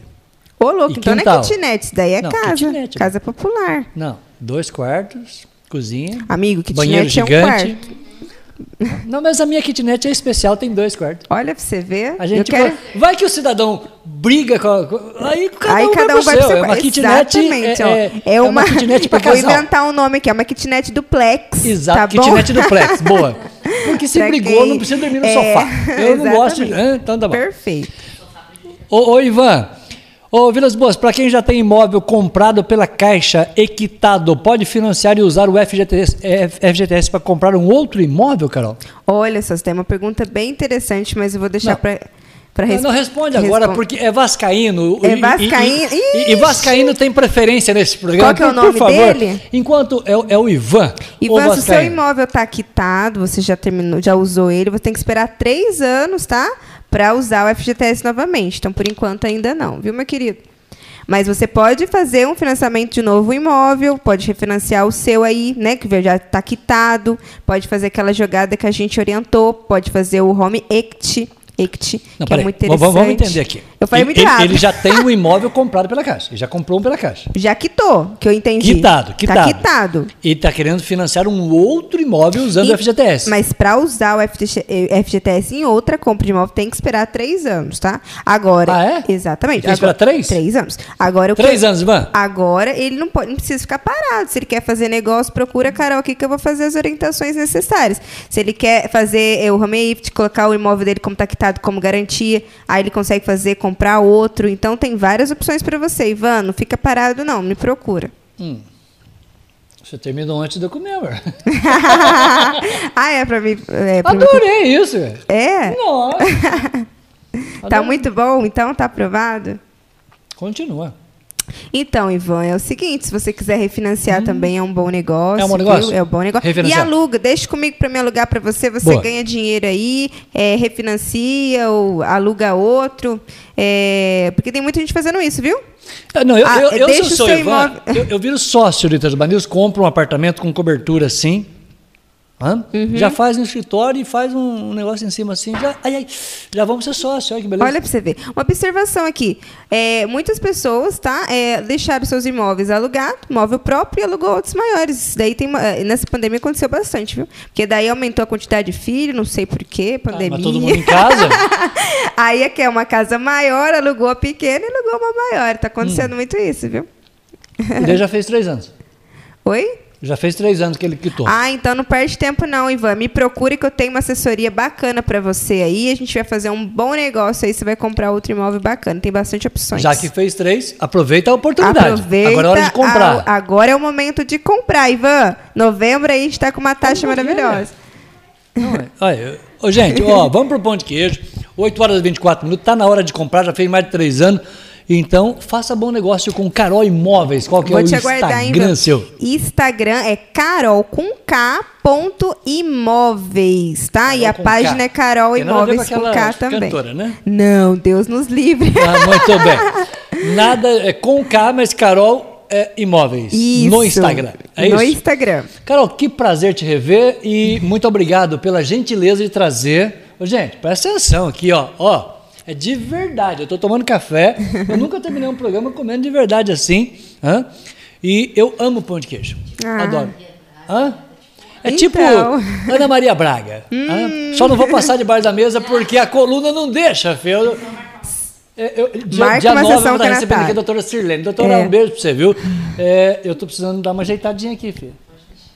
Ô, louco, E então não é quintal? kitnet, isso daí é Não, casa. kitnet, casa popular. Não, dois quartos, cozinha. Amigo, Banheiro kitnet é um gigante. quarto. <laughs> Não, mas a minha kitnet é especial, tem dois quartos. Olha pra você ver. A gente quero... vai que o cidadão briga com, a- aí cada Aí um cada vai um vai pro seu. É uma kitnet Exatamente, é, ó. é, É uma, kitnet para eu <laughs> vou casal. inventar um nome aqui, é uma kitnet duplex. Exato, tá kitnet bom? duplex, <laughs> boa. Porque se Pra brigou, quem- não precisa dormir no É, sofá. Eu não gosto de. então tá bom. Perfeito. Ô, ô, Ivan, ô Vilas Boas, para quem já tem imóvel comprado pela Caixa equitado, pode financiar e usar o FGTS, FGTS para comprar um outro imóvel, Carol? Olha só, você tem uma pergunta bem interessante, mas eu vou deixar Não. Pra, Não, res- não responde agora, porque é vascaíno. É vascaíno. E, e, e vascaíno tem preferência nesse programa. Qual que é o nome por favor, dele? Enquanto é, o- é o Ivan, Ivan, se o seu imóvel está quitado, você já terminou, já usou ele, você tem que esperar três anos, tá? Para usar o FGTS novamente. Então, por enquanto, ainda não, viu, meu querido? Mas você pode fazer um financiamento de novo imóvel, pode refinanciar o seu aí, né? Que já está quitado, pode fazer aquela jogada que a gente orientou, pode fazer o home equity, equity Não, que é peraí, muito interessante. vamos entender aqui. Eu falei ele, muito errado. ele já tem o imóvel comprado pela Caixa. Ele já comprou um pela Caixa. Já quitou, que eu entendi. Quitado, quitado. Tá quitado. E está querendo financiar um outro imóvel usando E- o FGTS. Mas para usar o FTX eh, FGTS em outra compra de imóvel tem que esperar três anos, tá? Agora. Ah, é? Exatamente. Tem que esperar três? Três anos. Agora o que- Três anos, Ivan? Agora ele não pode, não precisa ficar parado. Se ele quer fazer negócio, procura a Carol aqui que eu vou fazer as orientações necessárias. Se ele quer fazer eh, o home colocar o imóvel dele como tá quitado como garantia, aí ele consegue fazer comprar outro. Então tem várias opções para você, Ivan. Não fica parado não, me procura. Você terminou antes de eu comer, amor. <laughs> ah, é para mim. É, pra mim- Adorei isso, é? Nossa. <laughs> Tá muito bom, então tá aprovado? Continua. Então, Ivan, é o seguinte, se você quiser refinanciar também é um bom negócio. É um bom viu? negócio? É um bom negócio. E aluga, deixa comigo para me alugar para você, você Boa. ganha dinheiro aí, é, refinancia ou aluga outro. é, porque tem muita gente fazendo isso, viu? Ah, Não, eu, Ah, eu, eu se eu o sou Ivan, imóvel- eu, eu viro sócio de Transbanils, compro um apartamento com cobertura assim? Uhum. já faz no escritório e faz um, negócio em cima assim, já, ai, ai, já vamos ser sócio, olha que beleza. Olha para você ver. Uma observação aqui. É, muitas pessoas, tá? É, deixaram seus imóveis alugados, imóvel próprio, e alugou outros maiores. Isso daí tem é, nessa pandemia aconteceu bastante, viu? Porque daí aumentou a quantidade de filhos, não sei porquê, Ah, pandemia. mas todo mundo em casa, <laughs> Aí aqui é uma casa maior, alugou a pequena e alugou uma maior. Tá acontecendo Hum. muito isso, viu? ele já fez três anos. <laughs> Oi? Já fez três anos que ele quitou. Ah, então não perde tempo não, Ivan. Me procure que eu tenho uma assessoria bacana pra você aí. A gente vai fazer um bom negócio aí. Você vai comprar outro imóvel bacana. Tem bastante opções. Já que fez três, aproveita a oportunidade. Aproveita. Agora é hora de comprar. a- agora é o momento de comprar, Ivan. Novembro aí a gente tá com uma taxa ver. maravilhosa. Não, é. Olha, ô, gente, ó, <laughs> vamos pro pão de queijo. 8 horas e 24 minutos, tá na hora de comprar, já fez mais de três anos. Então, faça bom negócio com Carol Imóveis. Qual que Vou é o Instagram Ivan? seu? Instagram é carol com K ponto imóveis, tá? e a página K. é Carol Tem Imóveis com K também. cantora, né? Não, Deus nos livre. Ah, muito <laughs> bem. Nada é com K, mas Carol é Imóveis. Isso. No Instagram. É no isso? Instagram. Carol, que prazer te rever e muito obrigado pela gentileza de trazer. Gente, presta atenção aqui, ó. Ó, é de verdade. Eu tô tomando café. Eu nunca terminei um programa comendo de verdade assim. Hã? E eu amo pão de queijo. Ah. Adoro. Hã? É Então. tipo Ana Maria Braga. hã? Só não vou passar debaixo da mesa porque a coluna não deixa, filho. Eu, eu, dia, Marca dia uma 9 eu vou estar recebendo aqui a doutora Sirlene. Doutora, É. um beijo pra você, viu? É, eu tô precisando dar uma ajeitadinha aqui, filho.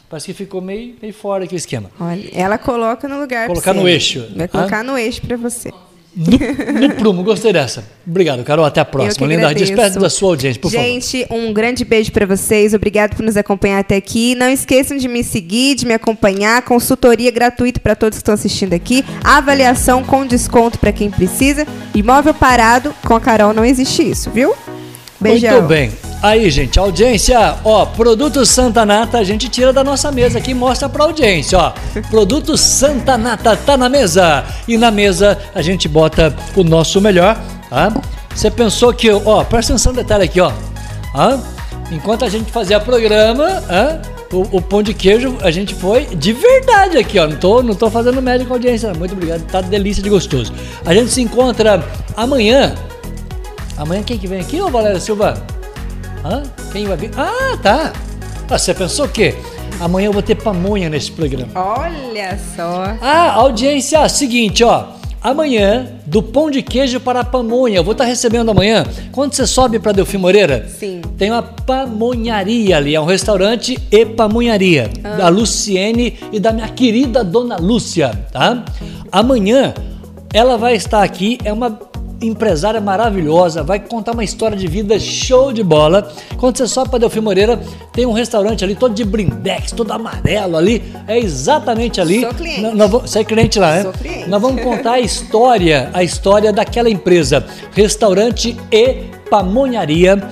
Parece que ficou meio, meio fora aqui o esquema. Olha, ela coloca no lugar Colocar no eixo. Vai colocar no eixo pra você. No, no prumo, gostei dessa. Obrigado, Carol. Até a próxima. Linda, despede da sua audiência, por Gente, um grande beijo pra vocês. Obrigado por nos acompanhar até aqui. Não esqueçam de me seguir, de me acompanhar. Consultoria gratuita para todos que estão assistindo aqui. Avaliação com desconto pra quem precisa. Imóvel parado com a Carol não existe isso, viu? Beijão. Muito bem. Aí, gente, audiência, ó, produto Santa Nata a gente tira da nossa mesa aqui e mostra pra audiência, ó. <laughs> Produto Santa Nata tá na mesa. E na mesa a gente bota o nosso melhor, tá? Você pensou que, ó, presta atenção no detalhe aqui, ó. Hã? Enquanto a gente fazia programa, hã? O, o pão de queijo a gente foi de verdade aqui, ó. Não tô, não tô fazendo média com a audiência. não. Muito obrigado, tá delícia de gostoso. A gente se encontra amanhã. Amanhã quem que vem aqui, ô Valéria Silva? Hã? Quem vai vir? Ah, tá. Ah, você pensou o quê? Amanhã eu vou ter pamonha nesse programa. Olha só. Ah, audiência, seguinte, ó. Amanhã, do pão de queijo para a pamonha. Eu vou estar recebendo amanhã. Quando você sobe para Delfim Moreira, Sim. tem uma pamonharia ali. É um restaurante e pamonharia. Da Luciene e da minha querida dona Lúcia, tá? Amanhã, ela vai estar aqui. É uma empresária maravilhosa, vai contar uma história de vida show de bola. Quando você sobe para Delfim Moreira, tem um restaurante ali todo de brindex, todo amarelo ali. É exatamente ali. Sou cliente. Nós- Você é cliente lá, né? Sou cliente. Nós vamos contar a história, a história daquela empresa. Restaurante e pamonharia.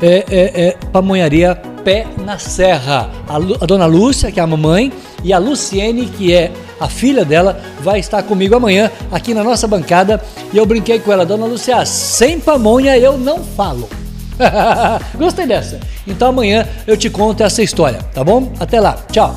É, é, é, pamonharia Pé na Serra. A, Lu- a dona Lúcia, que é a mamãe, e a Luciene, que é a filha dela, vai estar comigo amanhã aqui na nossa bancada. E eu brinquei com ela, dona Lúcia, sem pamonha eu não falo. <laughs> Gostei dessa. Então amanhã eu te conto essa história, tá bom? Até lá. Tchau.